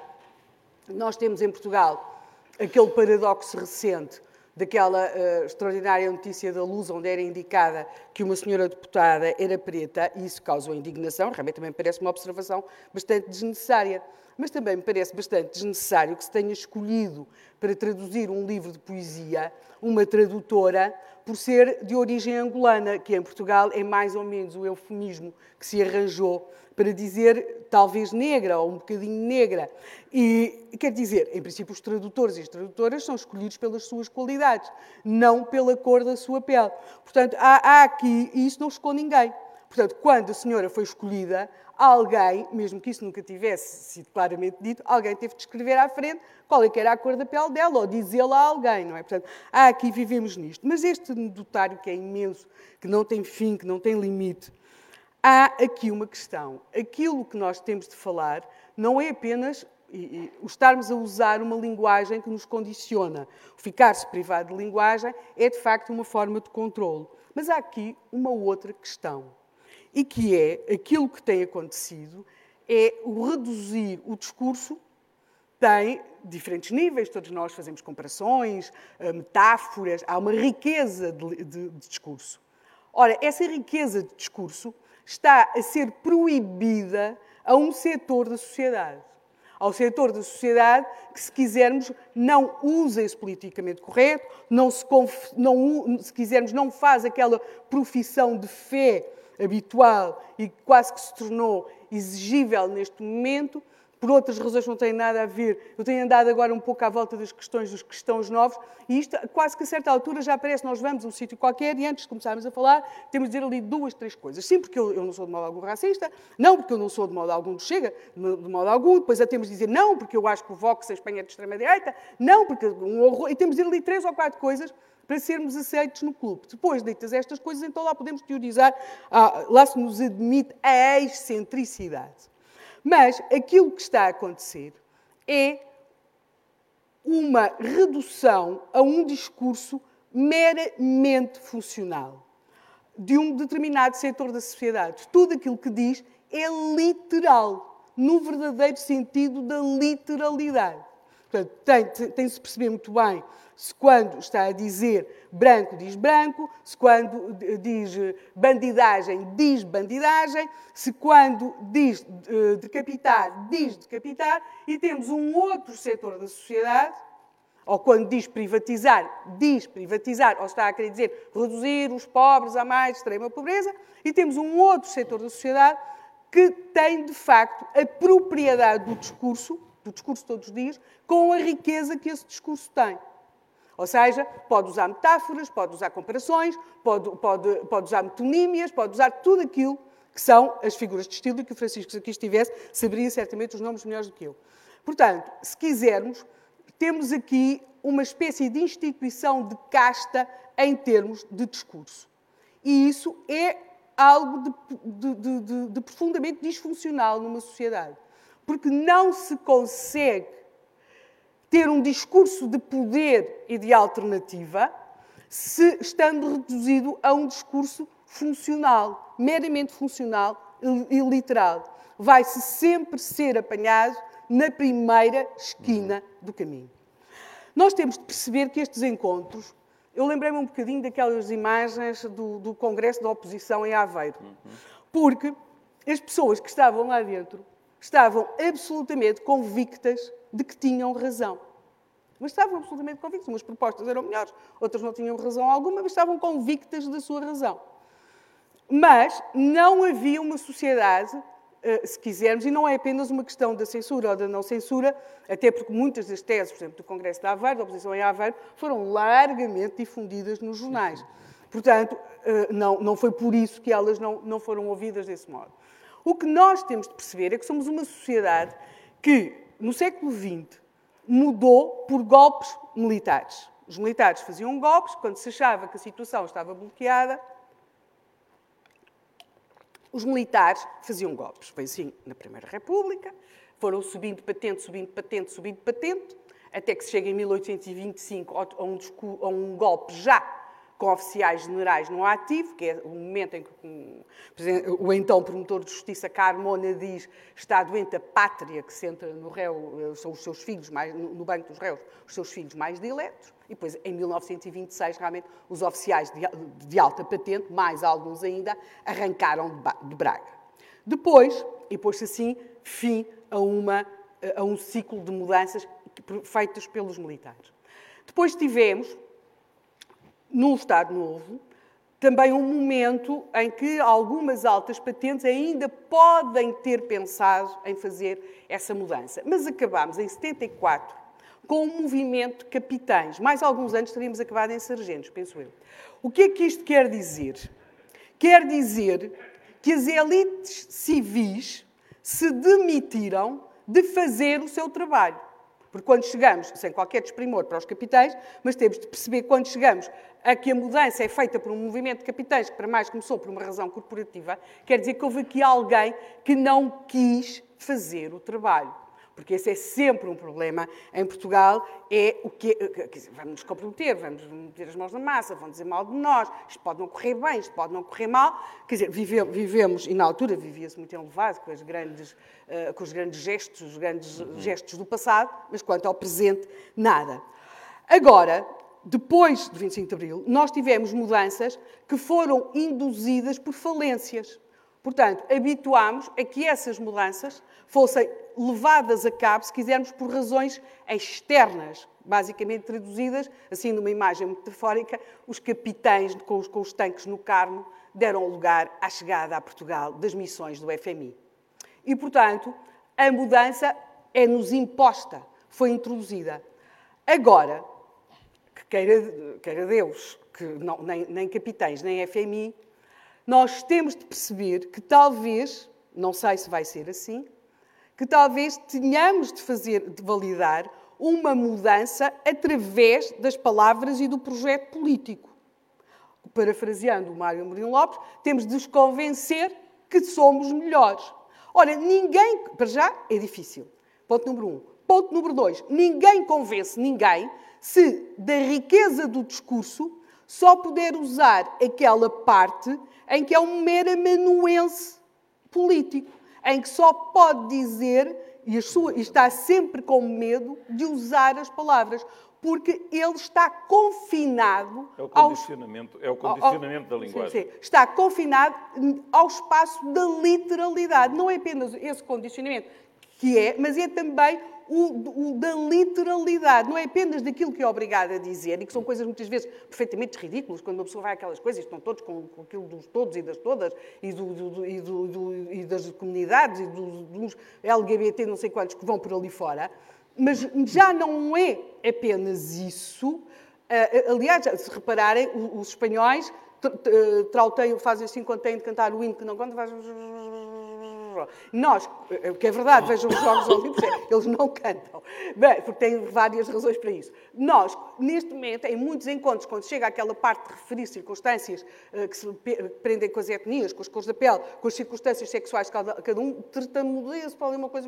Nós temos em Portugal aquele paradoxo recente daquela uh, extraordinária notícia da Luz, onde era indicada que uma senhora deputada era preta, e isso causou indignação, realmente também parece uma observação bastante desnecessária. Mas também me parece bastante desnecessário que se tenha escolhido para traduzir um livro de poesia uma tradutora por ser de origem angolana, que em Portugal é mais ou menos o eufemismo que se arranjou para dizer talvez negra ou um bocadinho negra. E quer dizer, em princípio, os tradutores e as tradutoras são escolhidos pelas suas qualidades, não pela cor da sua pele. Portanto, há, há aqui, e isso não escolhe ninguém. Portanto, quando a senhora foi escolhida, alguém, mesmo que isso nunca tivesse sido claramente dito, alguém teve de escrever à frente qual é que era a cor da pele dela, ou dizê-la a alguém, não é? Portanto, há aqui vivemos nisto. Mas este anedotário que é imenso, que não tem fim, que não tem limite, há aqui uma questão. Aquilo que nós temos de falar não é apenas o estarmos a usar uma linguagem que nos condiciona. Ficar-se privado de linguagem é, de facto, uma forma de controle. Mas há aqui uma outra questão, e que é aquilo que tem acontecido é o reduzir o discurso tem diferentes níveis, todos nós fazemos comparações, eh, metáforas, há uma riqueza de, de, de discurso. Ora, essa riqueza de discurso está a ser proibida a um setor da sociedade. Ao setor da sociedade que, se quisermos, não usa esse politicamente correto, não se, não, se quisermos, não faz aquela profissão de fé habitual e quase que se tornou exigível neste momento, por outras razões que não têm nada a ver. Eu tenho andado agora um pouco à volta das questões dos cristãos novos e isto, quase que a certa altura, já parece nós vamos a um sítio qualquer e antes de começarmos a falar, temos de dizer ali duas, três coisas. Sim, porque eu, eu não sou de modo algum racista, não, porque eu não sou de modo algum do Chega, de modo algum, depois a temos de dizer não, porque eu acho que o Vox em Espanha é de extrema-direita, não, porque um horror, e temos de dizer ali três ou quatro coisas para sermos aceitos no clube. Depois, ditas estas coisas, então lá podemos teorizar, ah, lá se nos admite a excentricidade. Mas aquilo que está a acontecer é uma redução a um discurso meramente funcional de um determinado setor da sociedade. Tudo aquilo que diz é literal, no verdadeiro sentido da literalidade. Portanto, tem-se perceber muito bem se quando está a dizer branco diz branco, se quando diz bandidagem diz bandidagem, se quando diz eh, decapitar diz decapitar, e temos um outro setor da sociedade, ou quando diz privatizar, diz privatizar, ou está a querer dizer reduzir os pobres à mais extrema pobreza, e temos um outro setor da sociedade que tem, de facto, a propriedade do discurso, do discurso todos os dias, com a riqueza que esse discurso tem. Ou seja, pode usar metáforas, pode usar comparações, pode, pode, pode usar metonímias, pode usar tudo aquilo que são as figuras de estilo e que o Francisco, se aqui estivesse, saberia certamente os nomes melhores do que eu. Portanto, se quisermos, temos aqui uma espécie de instituição de casta em termos de discurso. E isso é algo de, de, de, de profundamente disfuncional numa sociedade. Porque não se consegue ter um discurso de poder e de alternativa, se estando reduzido a um discurso funcional, meramente funcional e literal. Vai-se sempre ser apanhado na primeira esquina do caminho. Nós temos de perceber que estes encontros. Eu lembrei-me um bocadinho daquelas imagens do, do Congresso da Oposição em Aveiro, porque as pessoas que estavam lá dentro estavam absolutamente convictas de que tinham razão. Mas estavam absolutamente convictas. Umas propostas eram melhores, outras não tinham razão alguma, mas estavam convictas da sua razão. Mas não havia uma sociedade eh, se quisermos, e não é apenas uma questão da censura ou da não censura, até porque muitas das teses, por exemplo, do Congresso de Aveiro, da oposição em Aveiro, foram largamente difundidas nos jornais. Portanto, eh, não, não foi por isso que elas não, não foram ouvidas desse modo. O que nós temos de perceber é que somos uma sociedade que, no século XX, mudou por golpes militares. Os militares faziam golpes quando se achava que a situação estava bloqueada. Os militares faziam golpes. Foi assim na Primeira República, foram subindo patente, subindo patente, subindo patente, até que se chega em 1825 a um, a um golpe já com oficiais generais no ativo, que é o momento em que o então promotor de justiça Carmona diz está doente a pátria que senta no réu, são os seus filhos, mais, no banco dos réus, os seus filhos mais diletos. E depois, em 1926, realmente, os oficiais de, de alta patente, mais alguns ainda, arrancaram de Braga. Depois, e pôs-se assim fim a, uma, a um ciclo de mudanças feitas pelos militares. Depois tivemos, num Estado Novo, também um momento em que algumas altas patentes ainda podem ter pensado em fazer essa mudança. Mas acabámos em 74 com um movimento capitães. Mais alguns anos teríamos acabado em sargentos, penso eu. O que é que isto quer dizer? Quer dizer que as elites civis se demitiram de fazer o seu trabalho. Porque quando chegamos, sem qualquer desprimor para os capitães, mas temos de perceber quando chegamos a que a mudança é feita por um movimento de capitães, que para mais começou por uma razão corporativa, quer dizer que houve aqui alguém que não quis fazer o trabalho porque esse é sempre um problema em Portugal, é o que vamos nos comprometer, vamos meter as mãos na massa, vão dizer mal de nós, isto pode não correr bem, isto pode não correr mal. Quer dizer, vivemos, e na altura vivia-se muito elevado com, as grandes, uh, com os grandes gestos, os grandes gestos do passado, mas quanto ao presente, nada. Agora, depois de 25 de Abril, nós tivemos mudanças que foram induzidas por falências. Portanto, habituámos a que essas mudanças fossem levadas a cabo, se quisermos, por razões externas, basicamente traduzidas, assim numa imagem metafórica, os capitães com os, com os tanques no Carmo deram lugar à chegada a Portugal das missões do FMI. E, portanto, a mudança é-nos imposta, foi introduzida. Agora, queira, queira Deus, que não, nem, nem capitães, nem FMI, nós temos de perceber que talvez, não sei se vai ser assim, que talvez tenhamos de fazer, de validar uma mudança através das palavras e do projeto político. Parafraseando o Mário Mourinho Lopes, temos de os convencer que somos melhores. Ora, ninguém, para já, é difícil. Ponto número um. Ponto número dois, ninguém convence ninguém se da riqueza do discurso só puder usar aquela parte em que é um mero amanuense político em que só pode dizer e, sua, e está sempre com medo de usar as palavras, porque ele está confinado. É o condicionamento, ao, é o condicionamento ao, da linguagem. Sim, sim, está confinado ao espaço da literalidade. Não é apenas esse condicionamento que é, mas é também o, o, da literalidade, não é apenas daquilo que é obrigado a dizer, e que são coisas muitas vezes perfeitamente ridículas, quando uma pessoa vai àquelas coisas, estão todos com, com aquilo dos todos e das todas, e, do, do, e, do, e das comunidades, e dos LGBT, não sei quantos, que vão por ali fora, mas já não é apenas isso. Aliás, se repararem, os espanhóis trauteiam, fazem assim quando têm de cantar o hino que não conta, fazem nós, o que é verdade, vejam os Jogos Olímpicos, é, eles não cantam. Bem, porque têm várias razões para isso. Nós, neste momento, em muitos encontros, quando chega aquela parte de referir circunstâncias uh, que se prendem com as etnias, com as cores da pele, com as circunstâncias sexuais de cada, cada um, tartamudeia-se para ali uma coisa,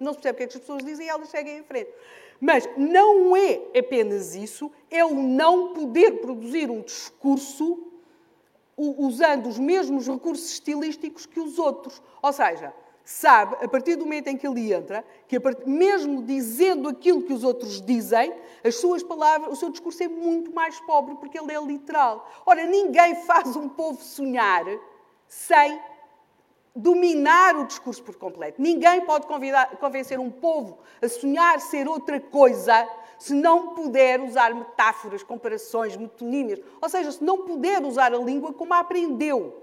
não se percebe o que é que as pessoas dizem e elas seguem em frente. Mas não é apenas isso, é o não poder produzir um discurso usando os mesmos recursos estilísticos que os outros. Ou seja, sabe, a partir do momento em que ele entra, que mesmo dizendo aquilo que os outros dizem, as suas palavras, o seu discurso é muito mais pobre porque ele é literal. Ora, ninguém faz um povo sonhar sem dominar o discurso por completo. Ninguém pode convidar, convencer um povo a sonhar ser outra coisa se não puder usar metáforas, comparações, metonímias, ou seja, se não puder usar a língua como a aprendeu.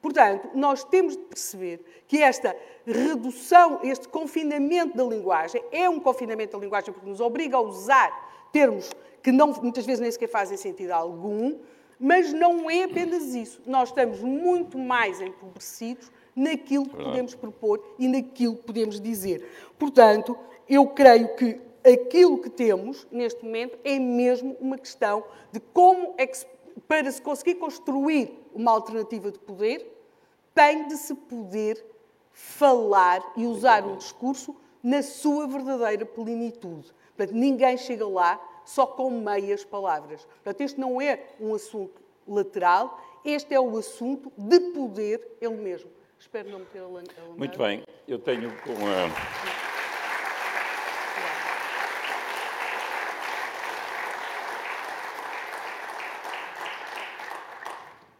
Portanto, nós temos de perceber que esta redução, este confinamento da linguagem, é um confinamento da linguagem porque nos obriga a usar termos que não, muitas vezes nem sequer fazem sentido algum, mas não é apenas isso. Nós estamos muito mais empobrecidos naquilo que podemos propor e naquilo que podemos dizer. Portanto, eu creio que aquilo que temos neste momento é mesmo uma questão de como é que, para se conseguir construir uma alternativa de poder, tem de se poder falar e usar um discurso na sua verdadeira plenitude. Portanto, ninguém chega lá só com meias palavras. Portanto, este não é um assunto lateral, este é o assunto de poder ele mesmo. Espero não meter a Muito bem, eu tenho com a...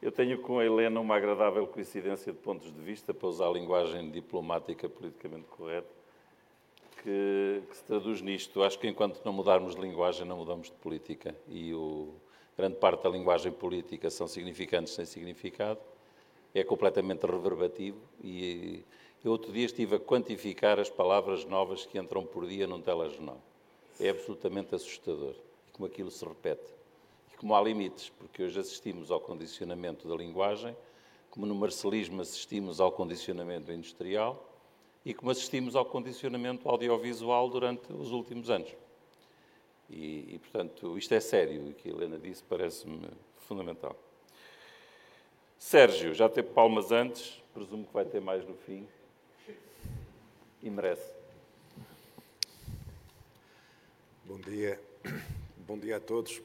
Eu tenho com a Helena uma agradável coincidência de pontos de vista, para usar a linguagem diplomática politicamente correta, que, que, se traduz nisto. Acho que enquanto não mudarmos de linguagem, não mudamos de política. E o, grande parte da linguagem política são significantes sem significado, é completamente reverbativo. E eu outro dia estive a quantificar as palavras novas que entram por dia num telejornal. É absolutamente assustador. Como aquilo se repete como há limites, porque hoje assistimos ao condicionamento da linguagem, como no marcelismo assistimos ao condicionamento industrial e como assistimos ao condicionamento audiovisual durante os últimos anos. E, e portanto, isto é sério, o que a Helena disse parece-me fundamental. Sérgio, já teve palmas antes, presumo que vai ter mais no fim. E merece. Bom dia. Bom dia a todos.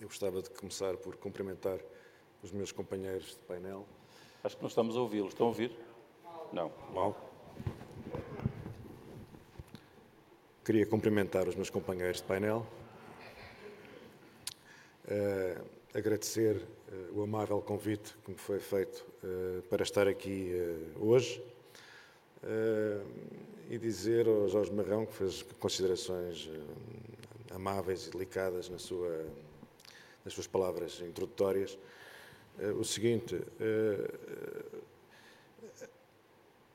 Eu gostava de começar por cumprimentar os meus companheiros de painel. Acho que não estamos a ouvi-los. Estão a ouvir? Não. Mal. Queria cumprimentar os meus companheiros de painel, uh, agradecer uh, o amável convite que me foi feito uh, para estar aqui hoje e dizer ao Jorge Marrão, que fez considerações amáveis e delicadas na sua nas suas palavras introdutórias, eh, o seguinte: eh,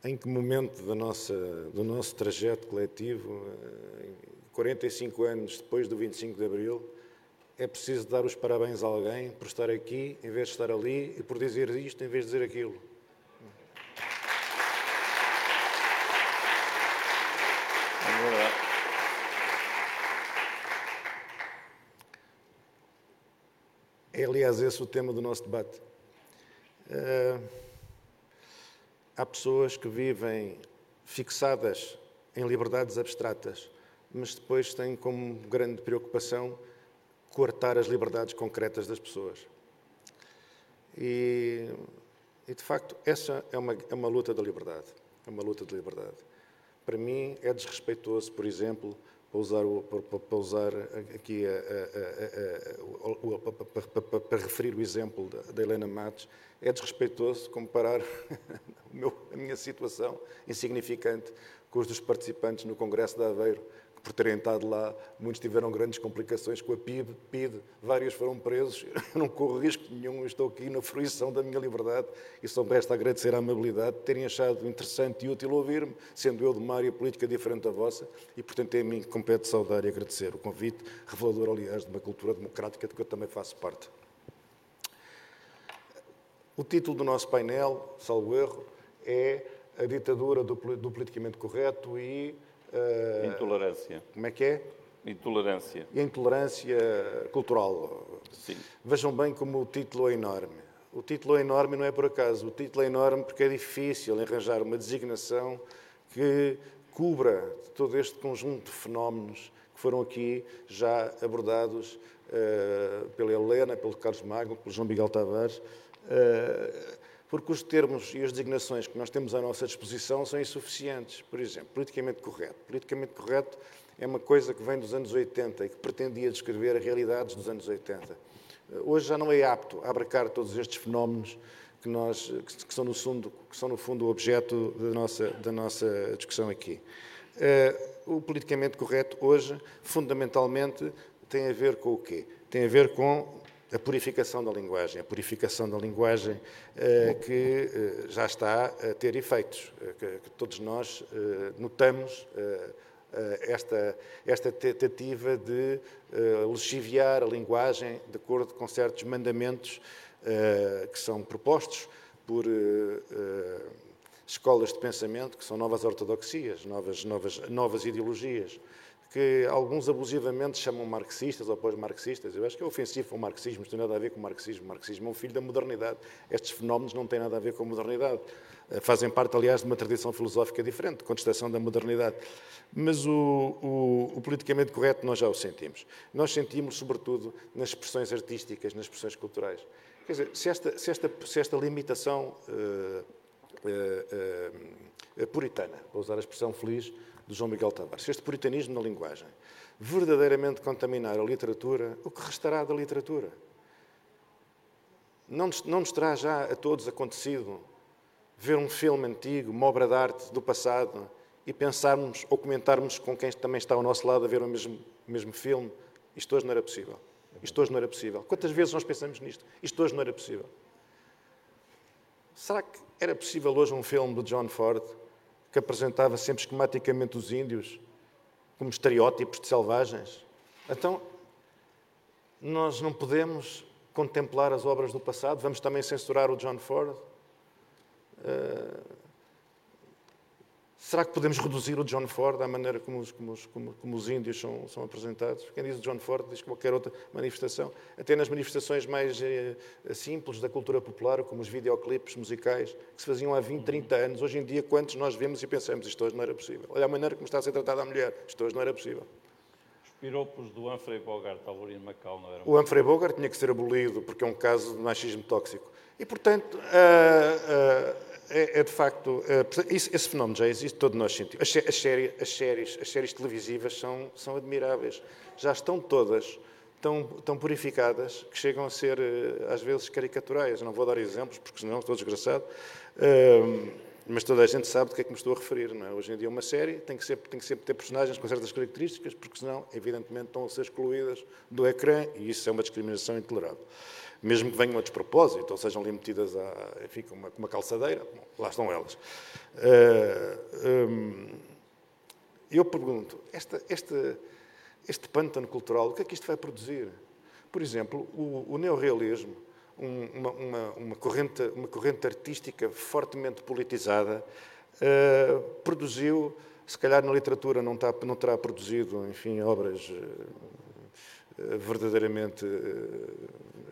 em que momento da nossa, do nosso trajeto coletivo, 45 eh, anos depois do 25 de Abril, é preciso dar os parabéns a alguém por estar aqui em vez de estar ali e por dizer isto em vez de dizer aquilo? É, aliás, esse o tema do nosso debate. Uh, há pessoas que vivem fixadas em liberdades abstratas, mas depois têm como grande preocupação cortar as liberdades concretas das pessoas. E, e de facto, essa é uma, é uma luta da liberdade. É uma luta de liberdade. Para mim, é desrespeitoso, por exemplo, para usar, o, para, para usar aqui a, a, a, para, para, referir o exemplo da, da Helena Matos, é desrespeitoso comparar meu, a minha situação insignificante com os dos participantes no Congresso de Aveiro, por terem estado lá, muitos tiveram grandes complicações com a PID, PID vários foram presos, eu não corro risco nenhum, estou aqui na fruição da minha liberdade e só me resta agradecer a amabilidade de terem achado interessante e útil ouvir-me, sendo eu de uma área política diferente da vossa, e portanto é a mim que compete saudar e agradecer o convite, revelador, aliás, de uma cultura democrática de que eu também faço parte. O título do nosso painel, salvo erro, é a ditadura do, do politicamente correto e Uh, intolerância. Como é que é? Intolerância. E a intolerância cultural. Sim. Vejam bem como o título é enorme. O título é enorme não é por acaso. O título é enorme porque é difícil arranjar uma designação que cubra todo este conjunto de fenómenos que foram aqui já abordados uh, pela Helena, pelo Carlos Magno, pelo João Miguel Tavares. Uh, porque os termos e as designações que nós temos à nossa disposição são insuficientes. Por exemplo, politicamente correto. Politicamente correto é uma coisa que vem dos anos 80 e que pretendia descrever as realidades dos anos 80. Hoje já não é apto a abarcar todos estes fenómenos que, nós, que, são, no fundo, que são, no fundo, o objeto da nossa, da nossa discussão aqui. Uh, o politicamente correto hoje, fundamentalmente, tem a ver com o quê? Tem a ver com a purificação da linguagem, a purificação da linguagem eh, que eh, já está a ter efeitos, eh, que, todos nós notamos esta, esta tentativa de legiviar a linguagem de acordo com certos mandamentos que são propostos por escolas de pensamento, que são novas ortodoxias, novas, novas, novas ideologias que alguns abusivamente chamam marxistas ou pós-marxistas. Eu acho que é ofensivo o marxismo, isto não tem nada a ver com o marxismo. O marxismo é um filho da modernidade. Estes fenómenos não têm nada a ver com a modernidade. Eh, fazem parte, aliás, de uma tradição filosófica diferente, contestação da modernidade. Mas o, o, o, politicamente correto nós já o sentimos. Nós sentimos, sobretudo, nas expressões artísticas, nas expressões culturais. Quer dizer, se esta, se esta, se esta limitação uh, uh, uh, puritana, para usar a expressão feliz, de João Miguel Tavares, este puritanismo na linguagem, verdadeiramente contaminar a literatura, o que restará da literatura? Não nos, não nos terá já a todos acontecido ver um filme antigo, uma obra de arte do passado, e pensarmos ou comentarmos com quem também está ao nosso lado a ver o mesmo, mesmo filme? Isto hoje não era possível. Isto hoje não era possível. Quantas vezes nós pensamos nisto? Isto hoje não era possível. Será que era possível hoje um filme do John Ford que apresentava sempre esquematicamente os índios como estereótipos de selvagens. Então, nós não podemos contemplar as obras do passado, vamos também censurar o John Ford. Uh, Será que podemos reduzir o John Ford à maneira como os, como os, como, como os índios são, são, apresentados? Quem diz o John Ford diz qualquer outra manifestação. Até nas manifestações mais eh, simples da cultura popular, como os videoclipes musicais, que se faziam há 20, 30 anos. Hoje em dia, quantos nós vemos e pensamos isto hoje não era possível? Olha a maneira como está a ser tratada a mulher. Isto hoje não era possível. Os piropos do Humphrey Bogart ao Macau não eram... O Humphrey Bogart tinha que ser abolido porque é um caso de machismo tóxico. E, portanto, é, é, de facto. É, esse, esse, fenómeno já existe, todos nós sentimos. As, as, séries, as, séries, as séries televisivas são, são admiráveis. Já estão todas tão, tão purificadas que chegam a ser, eh, às vezes, caricaturais. não vou dar exemplos, porque senão estou desgraçado. Uh, mas toda a gente sabe do que é que me estou a referir. Não é? Hoje em dia, uma série tem que, sempre, tem que sempre ter personagens com certas características, porque senão, evidentemente, estão a ser excluídas do ecrã e isso é uma discriminação intolerável mesmo que venham a despropósito, ou sejam ali metidas a, enfim, com uma, uma calçadeira, bom, lá estão elas. Uh, eh, um, eu pergunto, esta, este, este pântano cultural, o que é que isto vai produzir? Por exemplo, o, o neorrealismo, um, uma, uma, uma, corrente, uma corrente artística fortemente politizada, uh, produziu, se calhar na literatura não, está, não terá produzido, enfim, obras uh, verdadeiramente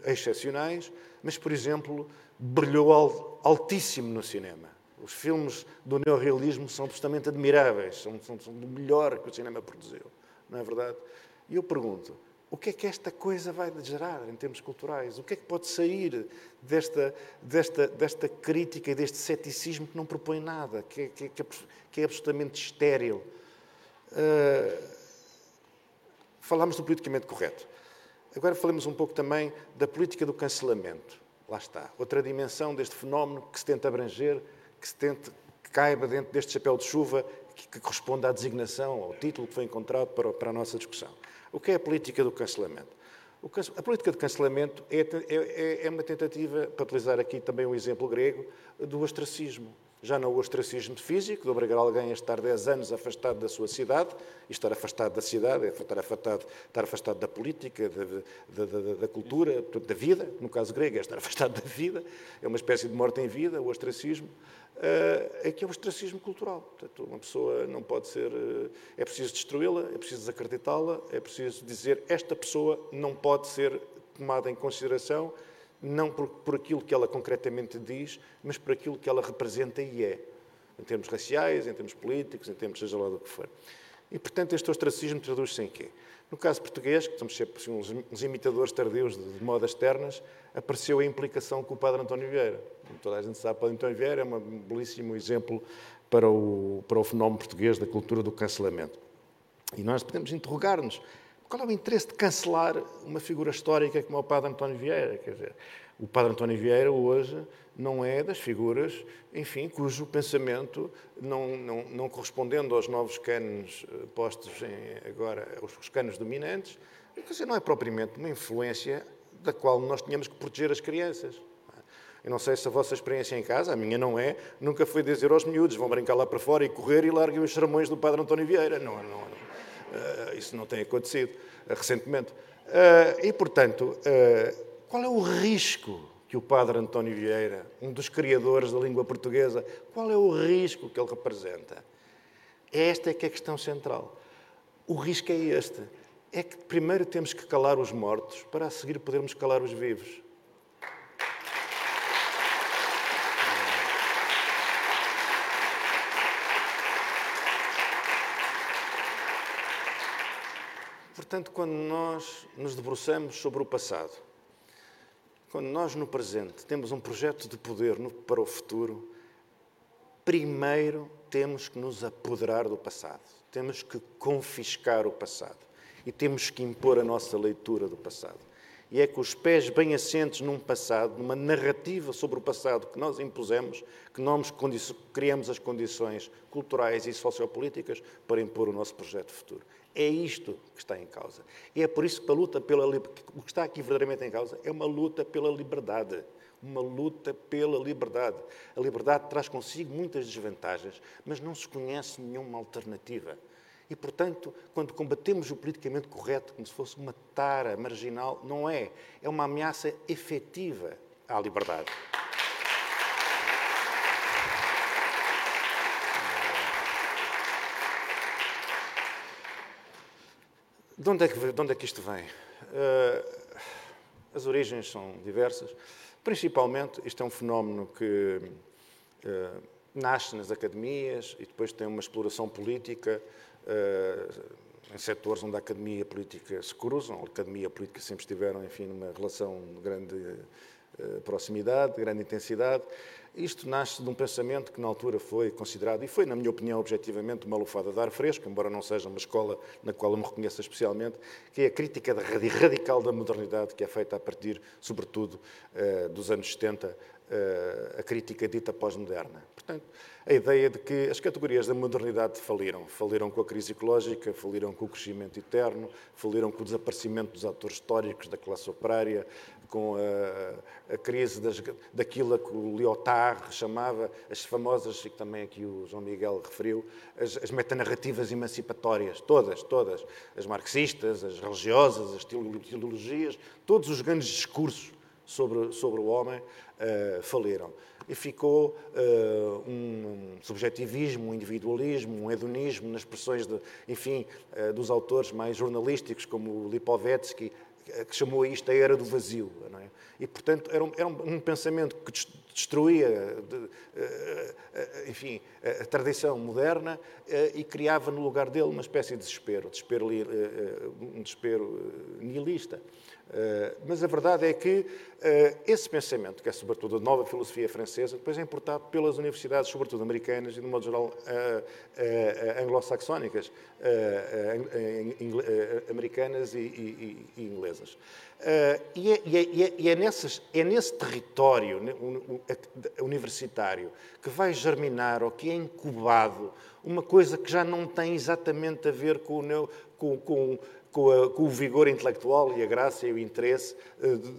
excepcionais, mas, por exemplo, brilhou altíssimo no cinema. Os filmes do neorrealismo são absolutamente admiráveis, são, são, são do melhor que o cinema produziu, não é verdade? E eu pergunto, o que é que esta coisa vai gerar em termos culturais? O que é que pode sair desta, desta, desta crítica e deste ceticismo que não propõe nada, que é, que é, que é absolutamente estéril? Uh, falámos do politicamente correto. Agora falemos um pouco também da política do cancelamento. Lá está. Outra dimensão deste fenómeno que se tenta abranger, que se tenta que caiba dentro deste chapéu de chuva que, que corresponde à designação, ao título que foi encontrado para, para a nossa discussão. O que é a política do cancelamento? A política de cancelamento é, é, é, uma tentativa, para utilizar aqui também um exemplo grego, do ostracismo já não o ostracismo físico, de obrigar alguém a estar 10 anos afastado da sua cidade, e estar afastado da cidade é estar afastado, estar afastado da política, da, da, da cultura, da vida, no caso grego é estar afastado da vida, é uma espécie de morte em vida, o ostracismo, é que é o ostracismo cultural. Portanto, uma pessoa não pode ser. Eh, é preciso destruí-la, é preciso desacreditá-la, é preciso dizer esta pessoa não pode ser tomada em consideração não por, por aquilo que ela concretamente diz, mas por aquilo que ela representa e é, em termos raciais, em termos políticos, em termos seja lá do que for. E, portanto, este ostracismo traduz-se em quê? No caso português, que somos sempre assim, uns, uns, imitadores tardios de, de, modas ternas, apareceu a implicação com o padre António Vieira. Toda a gente sabe o padre António Vieira é um belíssimo exemplo para o, para o fenómeno português da cultura do cancelamento. E nós podemos interrogar-nos qual é o interesse de cancelar uma figura histórica como é o Padre António Vieira? Quer dizer, o Padre António Vieira hoje não é das figuras, enfim, cujo pensamento, não, não, não correspondendo aos novos cânones eh, postos em, agora, aos cânones dominantes, quer dizer, não é propriamente uma influência da qual nós tínhamos que proteger as crianças. Eu não sei se a vossa experiência em casa, a minha não é, nunca foi dizer aos miúdos, vão brincar lá para fora e correr e larguem os sermões do Padre António Vieira. Não, não, não. Uh, isso não tem acontecido uh, recentemente. Uh, e, portanto, qual é o risco que o Padre António Vieira, um dos criadores da língua portuguesa, qual é o risco que ele representa? Esta é que é a questão central. O risco é este. É que primeiro temos que calar os mortos para a seguir podermos calar os vivos. Portanto, quando nós nos debruçamos sobre o passado, quando nós no presente temos um projeto de poder para o futuro, primeiro temos que nos apoderar do passado, temos que confiscar o passado e temos que impor a nossa leitura do passado. E é com os pés bem assentes num passado, numa narrativa sobre o passado que nós impusemos, que nós criamos as condições culturais e sociopolíticas para impor o nosso projeto futuro. É isto que está em causa. E é por isso que a luta pela o que está aqui verdadeiramente em causa é uma luta pela liberdade. Uma luta pela liberdade. A liberdade traz consigo muitas desvantagens, mas não se conhece nenhuma alternativa. E, portanto, quando combatemos o politicamente correto como se fosse uma tara marginal, não é. É uma ameaça efetiva à liberdade. De onde é que, de onde é que isto vem? Uh, as origens são diversas. Principalmente, isto é um fenómeno que uh, nasce nas academias e depois tem uma exploração política uh, em setores onde a academia e a política se cruzam. A academia e a política sempre estiveram, enfim, numa relação de grande proximidade, de grande intensidade. Isto nasce de um pensamento que na altura foi considerado, e foi, na minha opinião, objetivamente, uma lufada de ar fresco, embora não seja uma escola na qual eu me reconheça especialmente, que é a crítica radical da modernidade, que é feita a partir, sobretudo, eh, dos anos 70, eh, a crítica dita pós-moderna. Portanto, a ideia de que as categorias da modernidade faliram. Faliram com a crise ecológica, faliram com o crescimento eterno, faliram com o desaparecimento dos atores históricos da classe operária, com a, a crise das, daquilo que o Lyotard chamava as famosas, e que também aqui o João Miguel referiu, as, as metanarrativas emancipatórias, todas, todas, as marxistas, as religiosas, as teologias, todos os grandes discursos sobre, sobre o homem uh, faliram. E ficou uh, um subjetivismo, um individualismo, um hedonismo nas expressões, de, enfim, uh, dos autores mais jornalísticos, como Lipovetsky, que chamou a isto a era do vazio. É? E, portanto, era um, era um pensamento que destruía, de, enfim, a tradição moderna e criava no lugar dele uma espécie de desespero, desespero um desespero nihilista. Eh, mas a verdade é que eh, esse pensamento, que é sobretudo a nova filosofia francesa, depois é importado pelas universidades, sobretudo americanas e, de modo geral, eh, anglo-saxónicas, americanas e, inglesas. E é, e é, e é, nessas, é nesse território universitário que vai germinar ou que é incubado uma coisa que já não tem exatamente a ver com, com, com com, a, com, o vigor intelectual e a graça e o interesse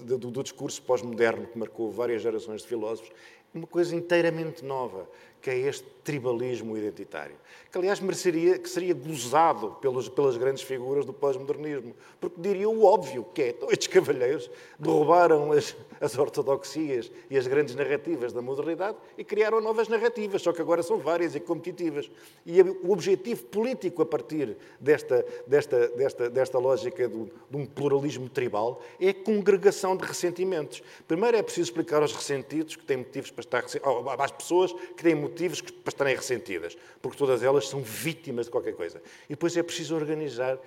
do, do discurso pós-moderno que marcou várias gerações de filósofos, uma coisa inteiramente nova, que é este tribalismo identitário. Que, aliás, mereceria, que seria gozado pelos, pelas grandes figuras do pós-modernismo, porque diriam o óbvio, que é, então, estes cavalheiros derrubaram as, as ortodoxias e as grandes narrativas da modernidade e criaram novas narrativas, só que agora são várias e competitivas. E o objetivo político a partir desta, desta, desta, desta lógica do, de um pluralismo tribal é a congregação de ressentimentos. Primeiro é preciso explicar aos ressentidos que têm motivos para estar às pessoas que têm motivos para estarem ressentidas, porque todas elas são vítimas de qualquer coisa. E depois é preciso organizar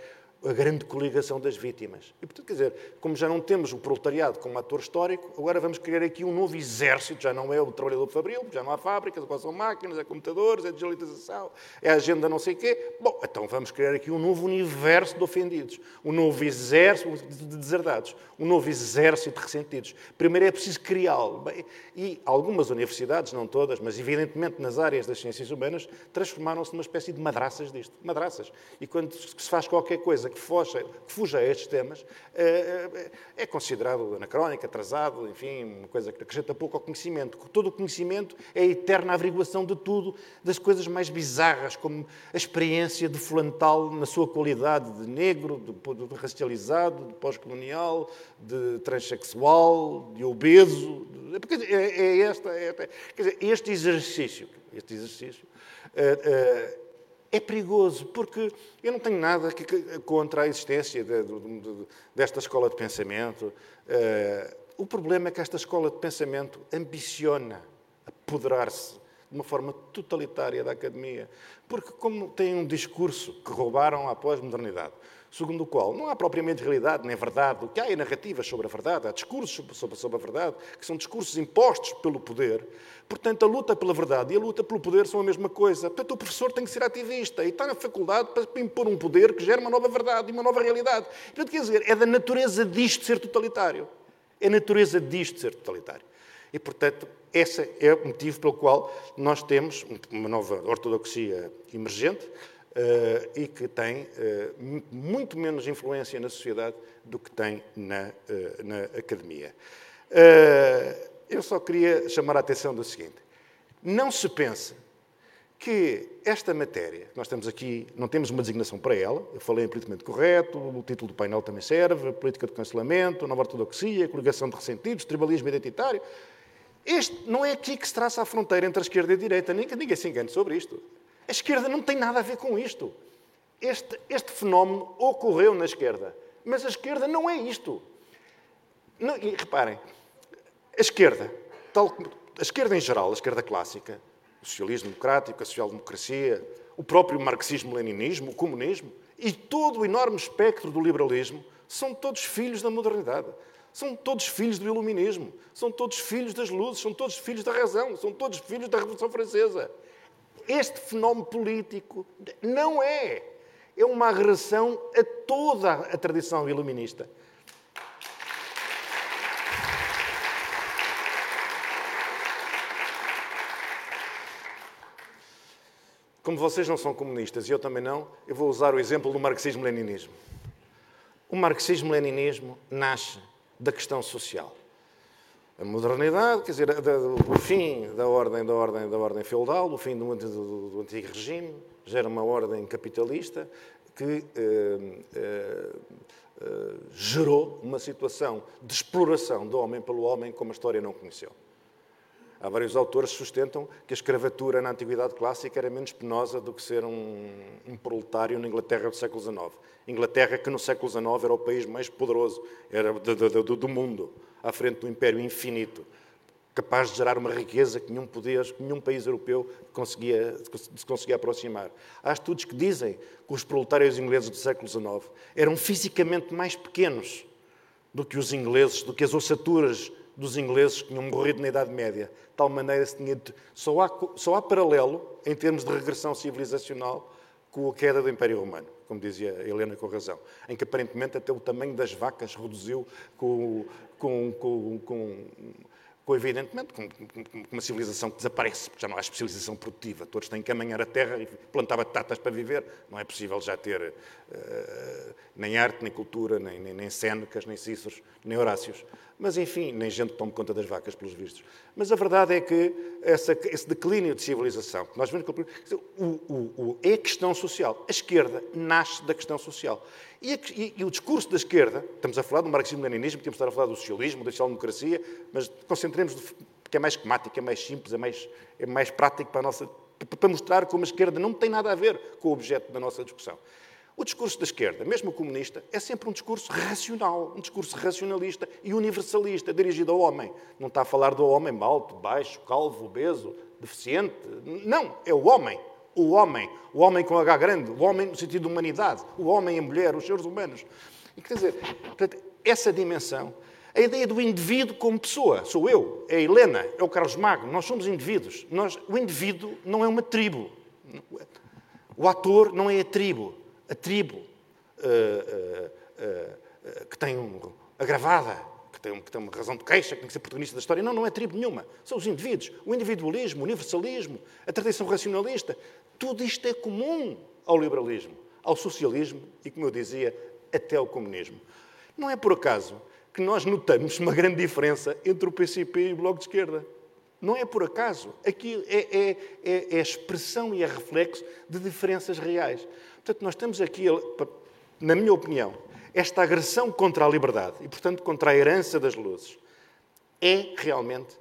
a grande coligação das vítimas. E, portanto, quer dizer, como já não temos o proletariado como ator histórico, agora vamos criar aqui um novo exército, já não é o trabalhador fabril, já não há fábricas, agora são máquinas, é computadores, é digitalização, é agenda não sei o quê. Bom, então vamos criar aqui um novo universo de ofendidos, um novo exército de deserdados, um novo exército de ressentidos. Primeiro é preciso criá-lo. E algumas universidades, não todas, mas evidentemente nas áreas das ciências humanas, transformaram-se numa espécie de madraças disto. Madraças. E quando se faz qualquer coisa que, foge, que fuja a estes temas é, é considerado anacrónico, atrasado, enfim, uma coisa que acrescenta pouco ao conhecimento. Todo o conhecimento é a eterna averiguação de tudo, das coisas mais bizarras, como a experiência de fulantal na sua qualidade de negro, de, de racializado, de pós-colonial, de transexual, de obeso. De, é, é, esta, é, quer dizer, este exercício, este exercício é, é perigoso, porque eu não tenho nada contra a existência de, de, de, desta escola de pensamento. Uh, o problema é que esta escola de pensamento ambiciona apoderar-se de uma forma totalitária da academia, porque como tem um discurso que roubaram à pós-modernidade, segundo o qual não há propriamente realidade nem verdade, o que há é narrativas sobre a verdade, há discursos sobre, sobre a verdade, que são discursos impostos pelo poder. Portanto, a luta pela verdade e a luta pelo poder são a mesma coisa. Portanto, o professor tem que ser ativista e está na faculdade para impor um poder que gera uma nova verdade e uma nova realidade. Portanto, quer dizer, é da natureza disto ser totalitário. É a natureza disto ser totalitário. E, portanto, esse é o motivo pelo qual nós temos uma nova ortodoxia emergente, e que tem uh, muito menos influência na sociedade do que tem na, uh, na academia. eu só queria chamar a atenção do seguinte: não se pensa que esta matéria, nós temos aqui, não temos uma designação para ela, eu falei em politicamente correto, o título do painel também serve, política de cancelamento, nova ortodoxia, coligação de ressentidos, tribalismo identitário. Este não é aqui que se traça a fronteira entre a esquerda e a direita, ninguém, ninguém se engane sobre isto. A esquerda não tem nada a ver com isto. Este, este fenómeno ocorreu na esquerda. Mas a esquerda não é isto. Não, e reparem, a esquerda, tal, a esquerda em geral, a esquerda clássica, o socialismo democrático, a social-democracia, o próprio marxismo-leninismo, o comunismo e todo o enorme espectro do liberalismo são todos filhos da modernidade. São todos filhos do iluminismo, são todos filhos das luzes, são todos filhos da razão, são todos filhos da Revolução Francesa. Este fenómeno político não é. É uma agressão a toda a tradição iluminista. Como vocês não são comunistas e eu também não, eu vou usar o exemplo do marxismo-leninismo. O marxismo-leninismo nasce da questão social a modernidade, quer dizer, o fim da ordem, da ordem, da ordem feudal, o fim do, do, do antigo regime, gera uma ordem capitalista que eh, eh, eh, gerou uma situação de exploração do homem pelo homem como a história não conheceu. Há vários autores que sustentam que a escravatura na Antiguidade Clássica era menos penosa do que ser um, um proletário na Inglaterra do século XIX. Inglaterra, que no século XIX era o país mais poderoso era do, do, do mundo, à frente do Império Infinito, capaz de gerar uma riqueza que nenhum, poder, que nenhum país europeu conseguia, se conseguia aproximar. Há estudos que dizem que os proletários ingleses do século XIX eram fisicamente mais pequenos do que os ingleses, do que as ossaturas dos ingleses que tinham morrido na Idade Média. De tal maneira se tinha só, há, só há paralelo, em termos de regressão civilizacional, com a queda do Império Romano, como dizia Helena com razão, em que aparentemente até o tamanho das vacas reduziu com, com, com, com com, evidentemente, com, uma civilização que desaparece, porque já não há especialização produtiva. Todos têm que amanhar a terra e plantar batatas para viver. Não é possível já ter uh, nem arte, nem cultura, nem, nem, nem Sénecas, nem Cíceros, nem Horácios. Mas, enfim, nem gente que tome conta das vacas, pelos vistos. Mas a verdade é que essa, esse declínio de civilização, nós vemos que o, o, é a questão social. A esquerda nasce da questão social. E, e, e, o discurso da esquerda, estamos a falar do marxismo-leninismo, temos estar a falar do socialismo, da social-democracia, mas concentremos porque é mais esquemático, é mais simples, é mais, é mais prático para, a nossa, para mostrar como a esquerda não tem nada a ver com o objeto da nossa discussão. O discurso da esquerda, mesmo comunista, é sempre um discurso racional, um discurso racionalista e universalista, dirigido ao homem. Não está a falar do homem alto, baixo, calvo, obeso, deficiente. Não, é o homem. O homem. O homem com H grande. O homem no sentido de humanidade. O homem e a mulher, os seres humanos. E, quer dizer, portanto, essa dimensão, a ideia do indivíduo como pessoa, sou eu, é a Helena, é o Carlos Magno, nós somos indivíduos. Nós, o indivíduo não é uma tribo. O ator não é a tribo a tribo uh, uh, que tem um, agravada, que tem, que tem uma razão de queixa, que tem que ser protagonista da história. Não, não é tribo nenhuma. São os indivíduos. O individualismo, o universalismo, a tradição racionalista. Tudo isto é comum ao liberalismo. ao socialismo e, como eu dizia, até ao comunismo. Não é por acaso que nós notamos uma grande diferença entre o PCP e o Bloco de Esquerda. Não é por acaso. Aqui é, é, é, é expressão e é reflexo de diferenças reais. Portanto, nós temos aqui, na minha opinião, esta agressão contra a liberdade e, portanto, contra a herança das luzes é realmente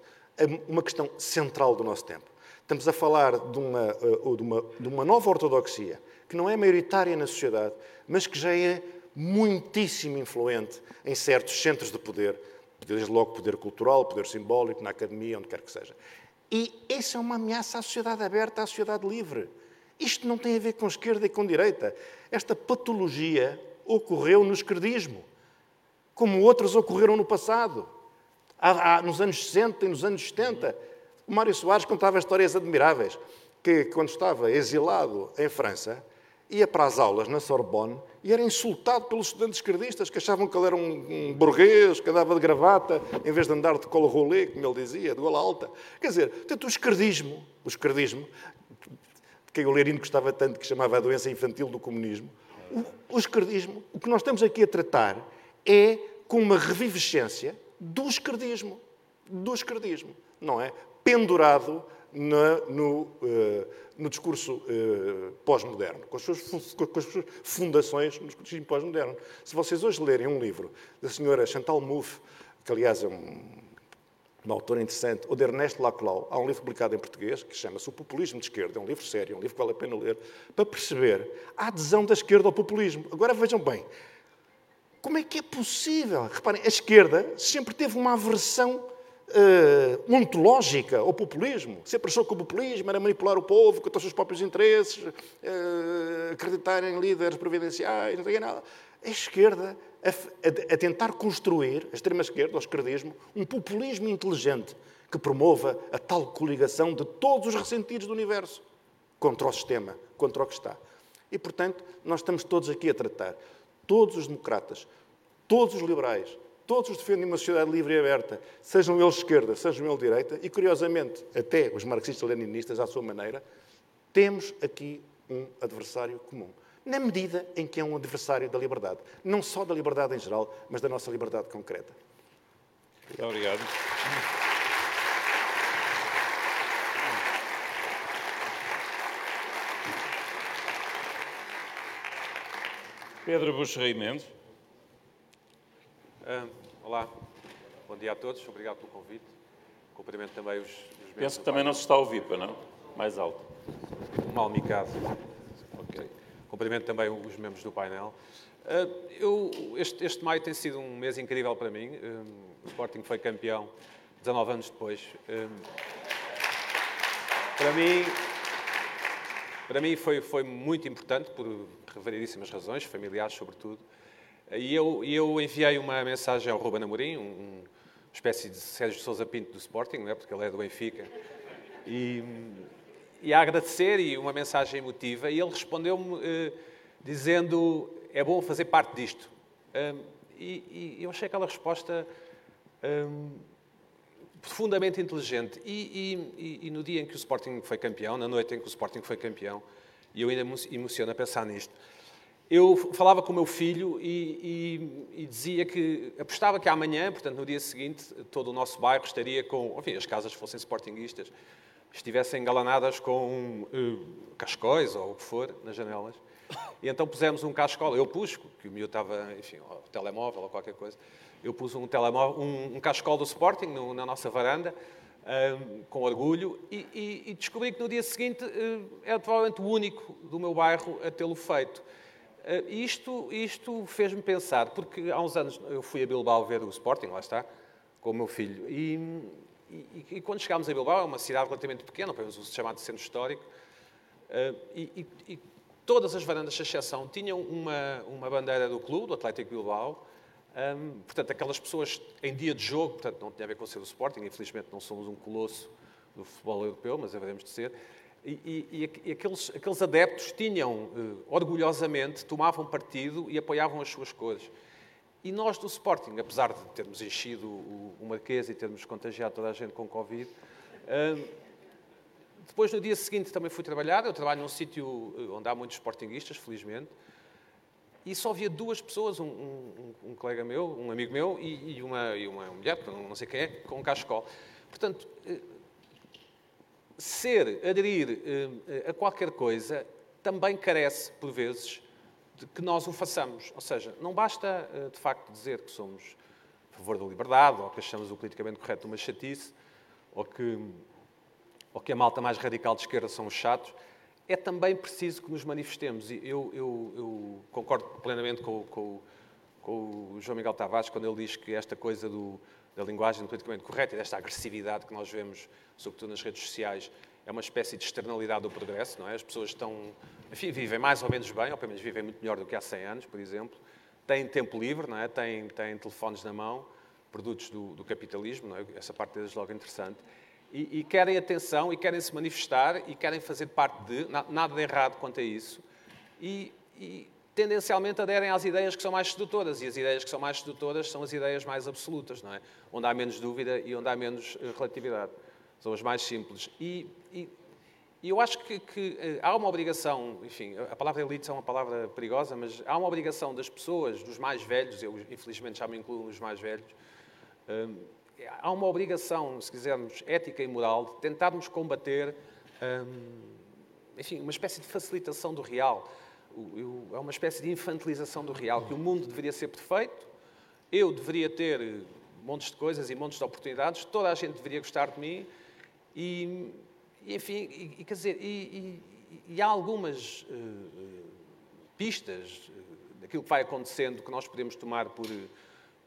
uma questão central do nosso tempo. Estamos a falar de uma, eh, de uma, de uma nova ortodoxia que não é maioritária na sociedade, mas que já é muitíssimo influente em certos centros de poder, desde logo poder cultural, poder simbólico, na academia, onde quer que seja. E essa é uma ameaça à sociedade aberta, à sociedade livre. Isto não tem a ver com esquerda e com direita. Esta patologia ocorreu no esquerdismo, como outras ocorreram no passado, há, há, nos anos 60 e nos anos 70. O Mário Soares contava histórias admiráveis, que quando estava exilado em França, ia para as aulas na Sorbonne e era insultado pelos estudantes esquerdistas que achavam que ele era um, um burguês, que andava de gravata, em vez de andar de colo rolê, como ele dizia, de gola alta. Quer dizer, portanto, o esquerdismo, o esquerdismo, de quem o Lerino gostava tanto, que chamava a doença infantil do comunismo, o, o esquerdismo, o que nós estamos aqui a tratar é com uma revivescência do esquerdismo. Do esquerdismo, não é? Pendurado na, no, uh, no discurso uh, pós-moderno, com, com, as suas fundações no discurso pós-moderno. Se vocês hoje lerem um livro da senhora Chantal Mouffe, que aliás é um, uma autora interessante, ou de Ernesto Laclau, há um livro publicado em português que chama-se O Populismo de Esquerda, é um livro sério, é um livro que vale a pena ler, para perceber a adesão da esquerda ao populismo. Agora vejam bem, como é que é possível? Reparem, a esquerda sempre teve uma aversão uh, ontológica ao populismo. Sempre achou que o populismo era manipular o povo com os seus próprios interesses, uh, acreditar em líderes providenciais, não sei nada. A esquerda a, a, a tentar construir, a extrema-esquerda, o esquerdismo, um populismo inteligente que promova a tal coligação de todos os ressentidos do universo contra o sistema, contra o que está. E, portanto, nós estamos todos aqui a tratar, todos os democratas, todos os liberais, Todos defendem uma sociedade livre e aberta, sejam eles esquerda, sejam eles direita, e curiosamente, até os marxistas-leninistas, à sua maneira, temos aqui um adversário comum. Na medida em que é um adversário da liberdade. Não só da liberdade em geral, mas da nossa liberdade concreta. Muito obrigado. Pedro Buxerri Mendes. Uh, olá, bom dia a todos, obrigado pelo convite. Cumprimento também os, os. Penso que também não se está a ouvir, para não? Mais alto. Mal micado. Ok. Cumprimento também os membros do painel. Uh, eu, este, este, maio tem sido um mês incrível para mim. Um, o Sporting foi campeão 19 anos depois. Um, para mim, para mim foi, foi muito importante, por variedíssimas razões, familiares sobretudo. E eu, eu enviei uma mensagem ao Ruben Amorim, um, uma espécie de Sérgio Sousa Pinto do Sporting, não é? porque ele é do Benfica, e, e a agradecer e uma mensagem emotiva, e ele respondeu-me eh, dizendo é bom fazer parte disto. Um, e, e, eu achei aquela resposta um, profundamente inteligente. E, e, no dia em que o Sporting foi campeão, na noite em que o Sporting foi campeão, e eu ainda emociono a pensar nisto, eu falava com o meu filho e, e, e, dizia que apostava que amanhã, portanto no dia seguinte, todo o nosso bairro estaria com, enfim, as casas fossem sportinguistas, estivessem engalanadas com uh, cascóis ou o que for nas janelas. E então pusemos um cascol, eu pus, que o meu estava, enfim, o telemóvel ou qualquer coisa, eu pus um, telemóvel, um, um cascol do Sporting no, na nossa varanda, um, com orgulho, e, e, descobri que no dia seguinte uh, era provavelmente o único do meu bairro a tê-lo feito. Uh, isto isto fez-me pensar, porque há uns anos eu fui a Bilbao ver o Sporting, lá está, com o meu filho, e, e, e quando chegámos a Bilbao, é uma cidade relativamente pequena, apenas o chamado centro histórico, uh, e, e, todas as varandas, de exceção, tinham uma, uma bandeira do clube, do Atlético Bilbao, um, portanto, aquelas pessoas em dia de jogo, portanto, não tinha a ver com ser do Sporting, infelizmente não somos um colosso do futebol europeu, mas haveremos de ser, e, e, e aqueles, aqueles, adeptos tinham, uh, orgulhosamente, tomavam partido e apoiavam as suas cores. E nós do Sporting, apesar de termos enchido o, o Marquês e termos contagiado toda a gente com Covid, uh, Depois, no dia seguinte, também fui trabalhar. Eu trabalho num sítio eh, onde há muitos sportinguistas, felizmente. E só havia duas pessoas, um, um, um colega meu, um amigo meu e, e, uma, e uma mulher, não sei quem é, com um cachecol. Portanto, eh, ser, aderir eh, a qualquer coisa, também carece, por vezes, de que nós o façamos. Ou seja, não basta, de facto, dizer que somos a favor da liberdade, ou que achamos o politicamente correto uma chatice, ou que ou que a malta mais radical de esquerda são os chatos, é também preciso que nos manifestemos. E eu, eu, eu concordo plenamente com, com, com, o João Miguel Tavares quando ele diz que esta coisa do, da linguagem politicamente correta e desta agressividade que nós vemos, sobretudo nas redes sociais, é uma espécie de externalidade do progresso, não é? As pessoas estão, enfim, vivem mais ou menos bem, ou pelo menos vivem muito melhor do que há 100 anos, por exemplo, têm tempo livre, não é? Têm, têm telefones na mão, produtos do, do capitalismo, não é? Essa parte é desde logo interessante e, e, querem atenção e querem se manifestar e querem fazer parte de, nada de errado quanto a isso, e, e, tendencialmente aderem às ideias que são mais sedutoras, e as ideias que são mais sedutoras são as ideias mais absolutas, não é? Onde há menos dúvida e onde há menos eh, relatividade. São as mais simples. E, e, e eu acho que, que, eh, há uma obrigação, enfim, a palavra elite é uma palavra perigosa, mas há uma obrigação das pessoas, dos mais velhos, eu infelizmente já me incluo nos mais velhos, hum, há uma obrigação, se quisermos, ética e moral, de tentarmos combater, hum, enfim, uma espécie de facilitação do real. É uma espécie de infantilização do real, que o mundo deveria ser perfeito, eu deveria ter montes de coisas e montes de oportunidades, toda a gente deveria gostar de mim e, enfim, e, e, quer dizer, e, e há algumas uh, pistas daquilo que vai acontecendo que nós podemos tomar por,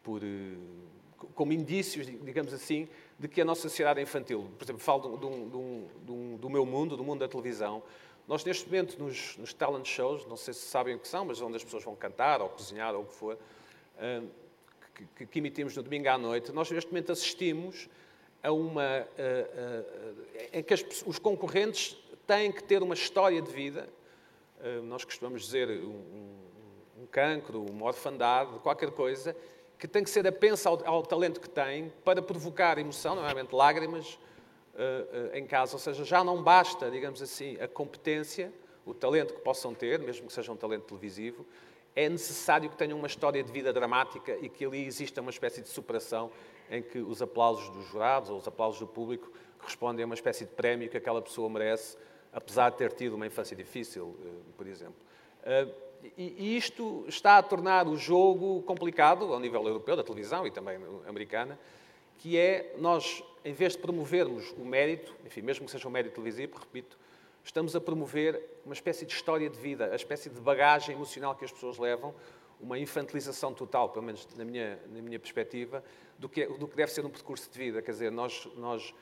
por uh, como indícios, digamos assim, de que a nossa sociedade é infantil. Por exemplo, falo do meu mundo, do mundo da televisão. Nós, neste momento, nos, nos, talent shows, não sei se sabem o que são, mas onde as pessoas vão cantar ou cozinhar ou o que for, uh, que, que, emitimos no domingo à noite, nós, neste momento, assistimos a uma. Em que as, os concorrentes têm que ter uma história de vida. nós costumamos dizer um, um cancro, uma orfandade, qualquer coisa, que tem que ser apensa ao, ao talento que tem para provocar emoção, normalmente lágrimas, uh, uh, em casa. Ou seja, já não basta, digamos assim, a competência, o talento que possam ter, mesmo que seja um talento televisivo, é necessário que tenham uma história de vida dramática e que ali exista uma espécie de superação em que os aplausos dos jurados ou os aplausos do público correspondem a uma espécie de prémio que aquela pessoa merece, apesar de ter tido uma infância difícil, uh, por exemplo e isto está a tornar o jogo complicado ao nível europeu, da televisão e também americana, que é nós, em vez de promovermos o mérito, enfim, mesmo que seja um mérito televisivo, repito, estamos a promover uma espécie de história de vida, a espécie de bagagem emocional que as pessoas levam, uma infantilização total, pelo menos na minha, na minha perspectiva, do que, é, do que deve ser um percurso de vida. Quer dizer, nós, nós,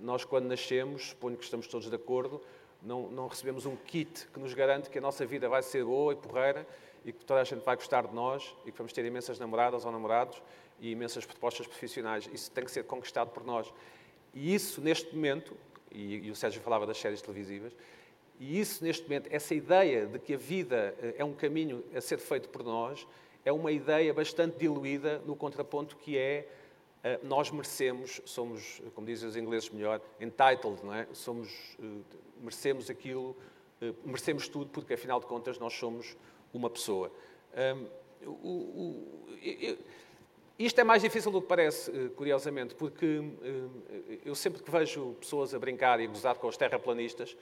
nós quando nascemos, suponho que estamos todos de acordo, não, não, recebemos um kit que nos garante que a nossa vida vai ser boa e porreira e que toda a gente vai gostar de nós e que vamos ter imensas namoradas ou namorados e imensas propostas profissionais. Isso tem que ser conquistado por nós. E isso, neste momento, e, e o Sérgio falava das séries televisivas, e isso, neste momento, essa ideia de que a vida eh, é um caminho a ser feito por nós, é uma ideia bastante diluída no contraponto que é eh, nós merecemos, somos, como dizem os ingleses melhor, entitled, não é? Somos eh, merecemos aquilo, merecemos tudo, porque afinal de contas nós somos uma pessoa. Um, o, o, eu, isto é mais difícil do que parece, eh, curiosamente, porque eh, eu sempre que vejo pessoas a brincar e gozar com os terraplanistas,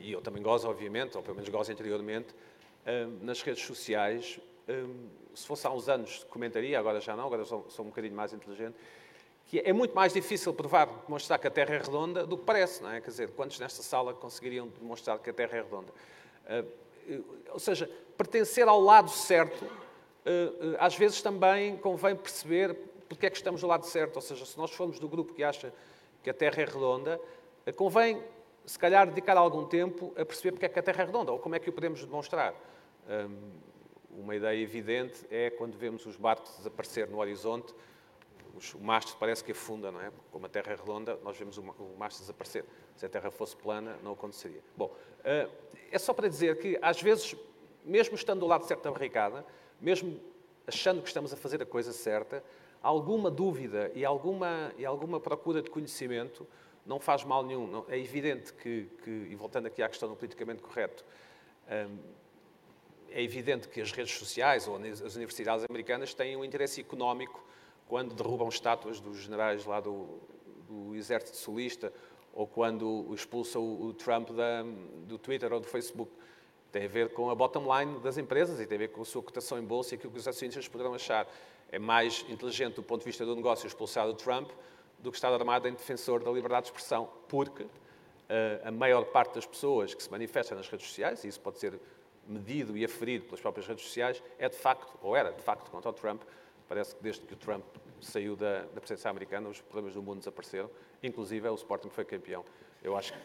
e eu também gozo, obviamente, ou pelo menos gozo interiormente, nas redes sociais, se fosse há uns anos comentaria, agora já não, agora sou, um bocadinho mais inteligente, que é muito mais difícil provar, demonstrar que a Terra é redonda do que parece, não é? Quer dizer, quantos nesta sala conseguiriam demonstrar que a Terra é redonda? Ou seja, pertencer ao lado certo, às vezes também convém perceber porque é que estamos do lado certo. Ou seja, se nós formos do grupo que acha que a Terra é redonda, convém, se calhar, dedicar algum tempo a perceber porque é que a Terra é redonda ou como é que o podemos demonstrar. uma ideia evidente é quando vemos os barcos desaparecer no horizonte, o mastro parece que afunda, não é? Como a Terra é redonda, nós vemos o mastro desaparecer. Se a Terra fosse plana, não aconteceria. Bom, eh, é só para dizer que, às vezes, mesmo estando do lado certo da barricada, mesmo achando que estamos a fazer a coisa certa, alguma dúvida e alguma, e alguma procura de conhecimento não faz mal nenhum. Não, é evidente que, que, e voltando aqui à questão do politicamente correto, hum, é evidente que as redes sociais ou as universidades americanas têm um interesse económico quando derrubam estátuas dos generais lá do, do exército solista ou quando expulsa o, o Trump da, do Twitter ou do Facebook. Tem a ver com a bottom line das empresas e tem a ver com a sua cotação em bolsa e aquilo que os acionistas poderão achar. É mais inteligente do ponto de vista do negócio expulsar o Trump do que estar armado em defensor da liberdade de expressão, porque uh, a maior parte das pessoas que se manifestam nas redes sociais, e isso pode ser medido e aferido pelas próprias redes sociais, é de facto, ou era de facto, contra o Trump. Parece que desde que o Trump saiu da, da americana, os problemas do mundo desapareceram, inclusive é o Sporting foi campeão. Eu acho que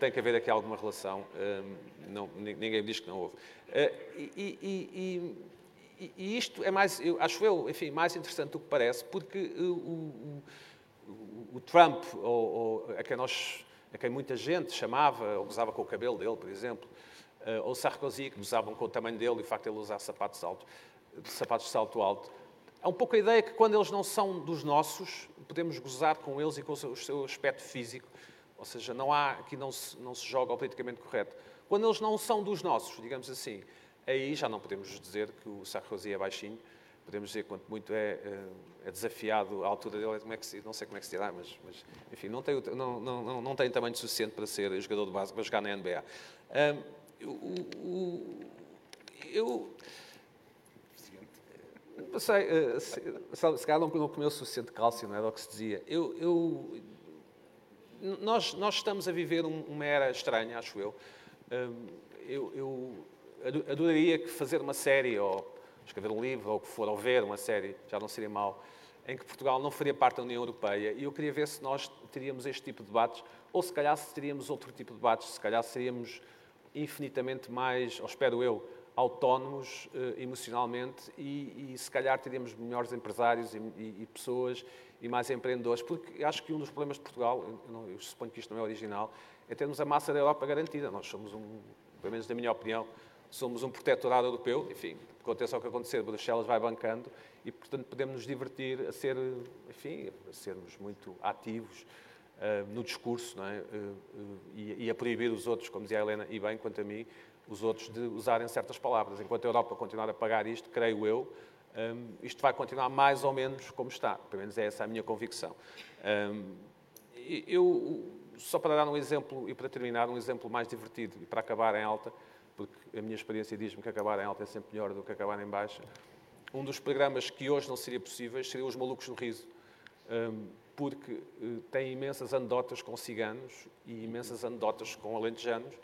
tem que haver aqui alguma relação, hum, não, ninguém diz que não houve. Uh, e, e, e, e, isto é mais, eu, acho eu, enfim, mais interessante do que parece, porque o, o, o, o Trump, ou, ou, a, quem nós, a quem muita gente chamava, ou gozava com o cabelo dele, por exemplo, uh, ou Sarkozy, que gozavam com o tamanho dele e o facto de ele usar sapatos altos, sapatos de salto alto, Há um pouco a ideia que quando eles não são dos nossos, podemos gozar com eles e com o seu aspecto físico. Ou seja, não há, aqui não se, não se joga ao politicamente correto. Quando eles não são dos nossos, digamos assim, aí já não podemos dizer que o Sarkozy é baixinho, podemos dizer quanto muito é, é, é desafiado, a altura dele, como é que se, não sei como é que se dirá, mas, mas enfim, não tem, não, não, não tem tamanho suficiente para ser jogador de base, para jogar na NBA. Um, eu não sei, eh, se, calhar não comeu o suficiente cálcio, não era o que se dizia. Eu, eu, nós, nós estamos a viver uma era estranha, acho eu. Hum, eu, eu adoraria que fazer uma série, ou escrever um livro, ou que for, ou ver uma série, já não seria mal, em que Portugal não faria parte da União Europeia. E eu queria ver se nós teríamos este tipo de debates, ou se calhar se teríamos outro tipo de debates, se calhar seríamos infinitamente mais, ou espero eu, autónomos uh, emocionalmente e, e, se calhar teríamos melhores empresários e, e, e, pessoas e mais empreendedores, porque acho que um dos problemas de Portugal, eu, não, eu, suponho que isto não é original, é termos a massa da Europa garantida. Nós somos um, pelo menos na minha opinião, somos um protetorado europeu, enfim, aconteça o que acontecer, Bruxelas vai bancando e, portanto, podemos nos divertir a ser, enfim, a sermos muito ativos uh, no discurso, não é? Uh, e, e a proibir os outros, como dizia a Helena, e bem, quanto a mim, os outros de usarem certas palavras. Enquanto a Europa continuar a pagar isto, creio eu, um, isto vai continuar mais ou menos como está. Pelo menos é essa a minha convicção. Um, eu, só para dar um exemplo e para terminar, um exemplo mais divertido e para acabar em alta, porque a minha experiência diz-me que acabar em alta é sempre melhor do que acabar em baixa. Um dos programas que hoje não seria possível seria Os Malucos no Riso, um, porque uh, tem imensas anedotas com ciganos e imensas anedotas com alentejanos,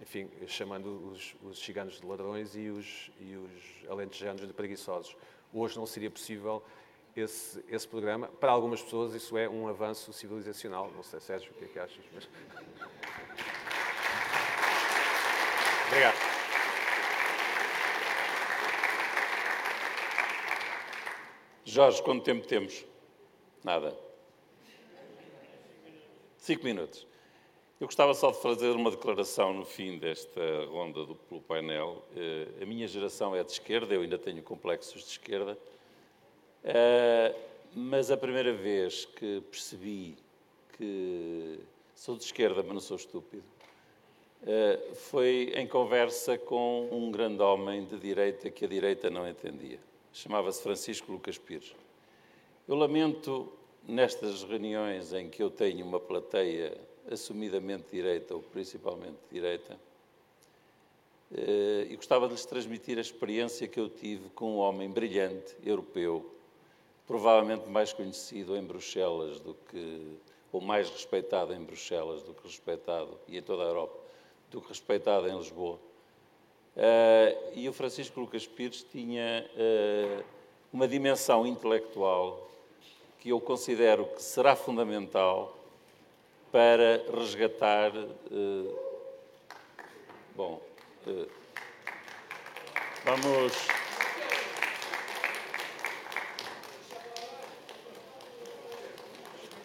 enfim, chamando os, os ciganos de ladrões e os, e os alentejanos de preguiçosos. Hoje não seria possível esse, esse programa. Para algumas pessoas isso é um avanço civilizacional. Não sei, Sérgio, o que é que achas? Mas... Obrigado. Jorge, quanto tempo temos? Nada. Cinco minutos. Eu gostava só de fazer uma declaração no fim desta ronda do, pelo painel. Uh, a minha geração é de esquerda, eu ainda tenho complexos de esquerda, uh, mas a primeira vez que percebi que sou de esquerda, mas não sou estúpido, uh, foi em conversa com um grande homem de direita que a direita não entendia. Chamava-se Francisco Lucas Pires. Eu lamento, nestas reuniões em que eu tenho uma plateia assumidamente direita, ou principalmente direita, eh, e gostava de lhes transmitir a experiência que eu tive com um homem brilhante, europeu, provavelmente mais conhecido em Bruxelas do que, ou mais respeitado em Bruxelas do que respeitado, e em toda a Europa, do que respeitado em Lisboa. Eh, e o Francisco Lucas Pires tinha eh, uma dimensão intelectual que eu considero que será fundamental para resgatar. Uh, bom, uh, vamos.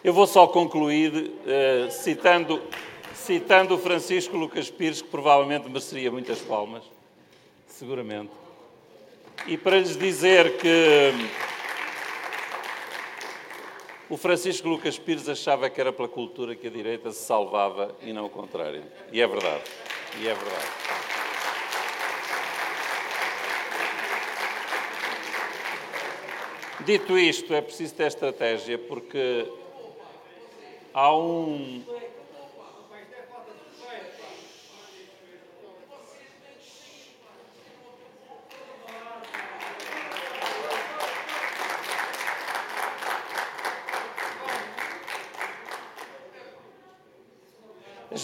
Eu vou só concluir uh, citando, citando Francisco Lucas Pires, que provavelmente mereceria muitas palmas, seguramente. E para lhes dizer que O Francisco Lucas Pires achava que era pela cultura que a direita se salvava e não o contrário. E é verdade. E é verdade. Dito isto, é preciso ter estratégia porque há um.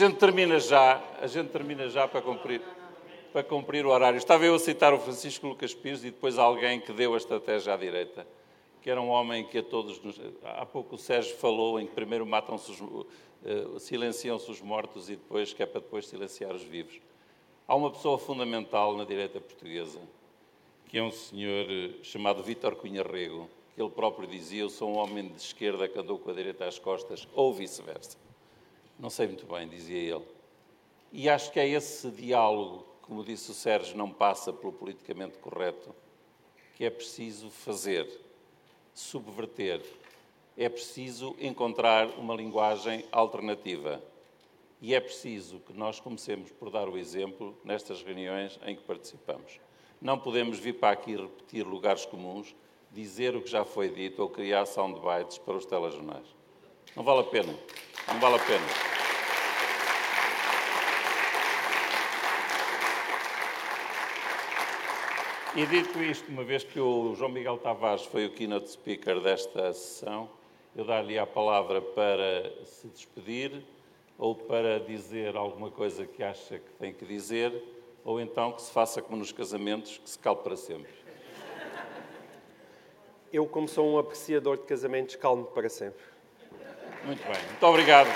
Gente termina já, a gente termina já para cumprir, para cumprir o horário. Estava eu a citar o Francisco Lucas Pires e depois alguém que deu a estratégia à direita que era um homem que a todos nos... Há pouco o Sérgio falou em que primeiro matam-se os, uh, silenciam-se os mortos e depois que é para depois silenciar os vivos. Há uma pessoa fundamental na direita portuguesa, que é um senhor eh, chamado Vítor Cunha Rego, que ele próprio dizia, eu sou um homem de esquerda que andou com a direita às costas, ou vice-versa. Não sei muito bem, dizia ele. E acho que é esse diálogo, como disse o Sérgio, não passa pelo politicamente correto, que é preciso fazer subverter. É preciso encontrar uma linguagem alternativa. E é preciso que nós comecemos por dar o exemplo nestas reuniões em que participamos. Não podemos vir para aqui repetir lugares comuns, dizer o que já foi dito ou criar soundbites para os telejornais. Não vale a pena. Não vale a pena. E dito isto, uma vez que o João Miguel Tavares foi o keynote speaker desta sessão, eu dar-lhe a palavra para se despedir ou para dizer alguma coisa que acha que tem que dizer, ou então que se faça como nos casamentos, que se cale para sempre. Eu, como sou um apreciador de casamentos, calmo para sempre. Muito bem. Muito obrigado.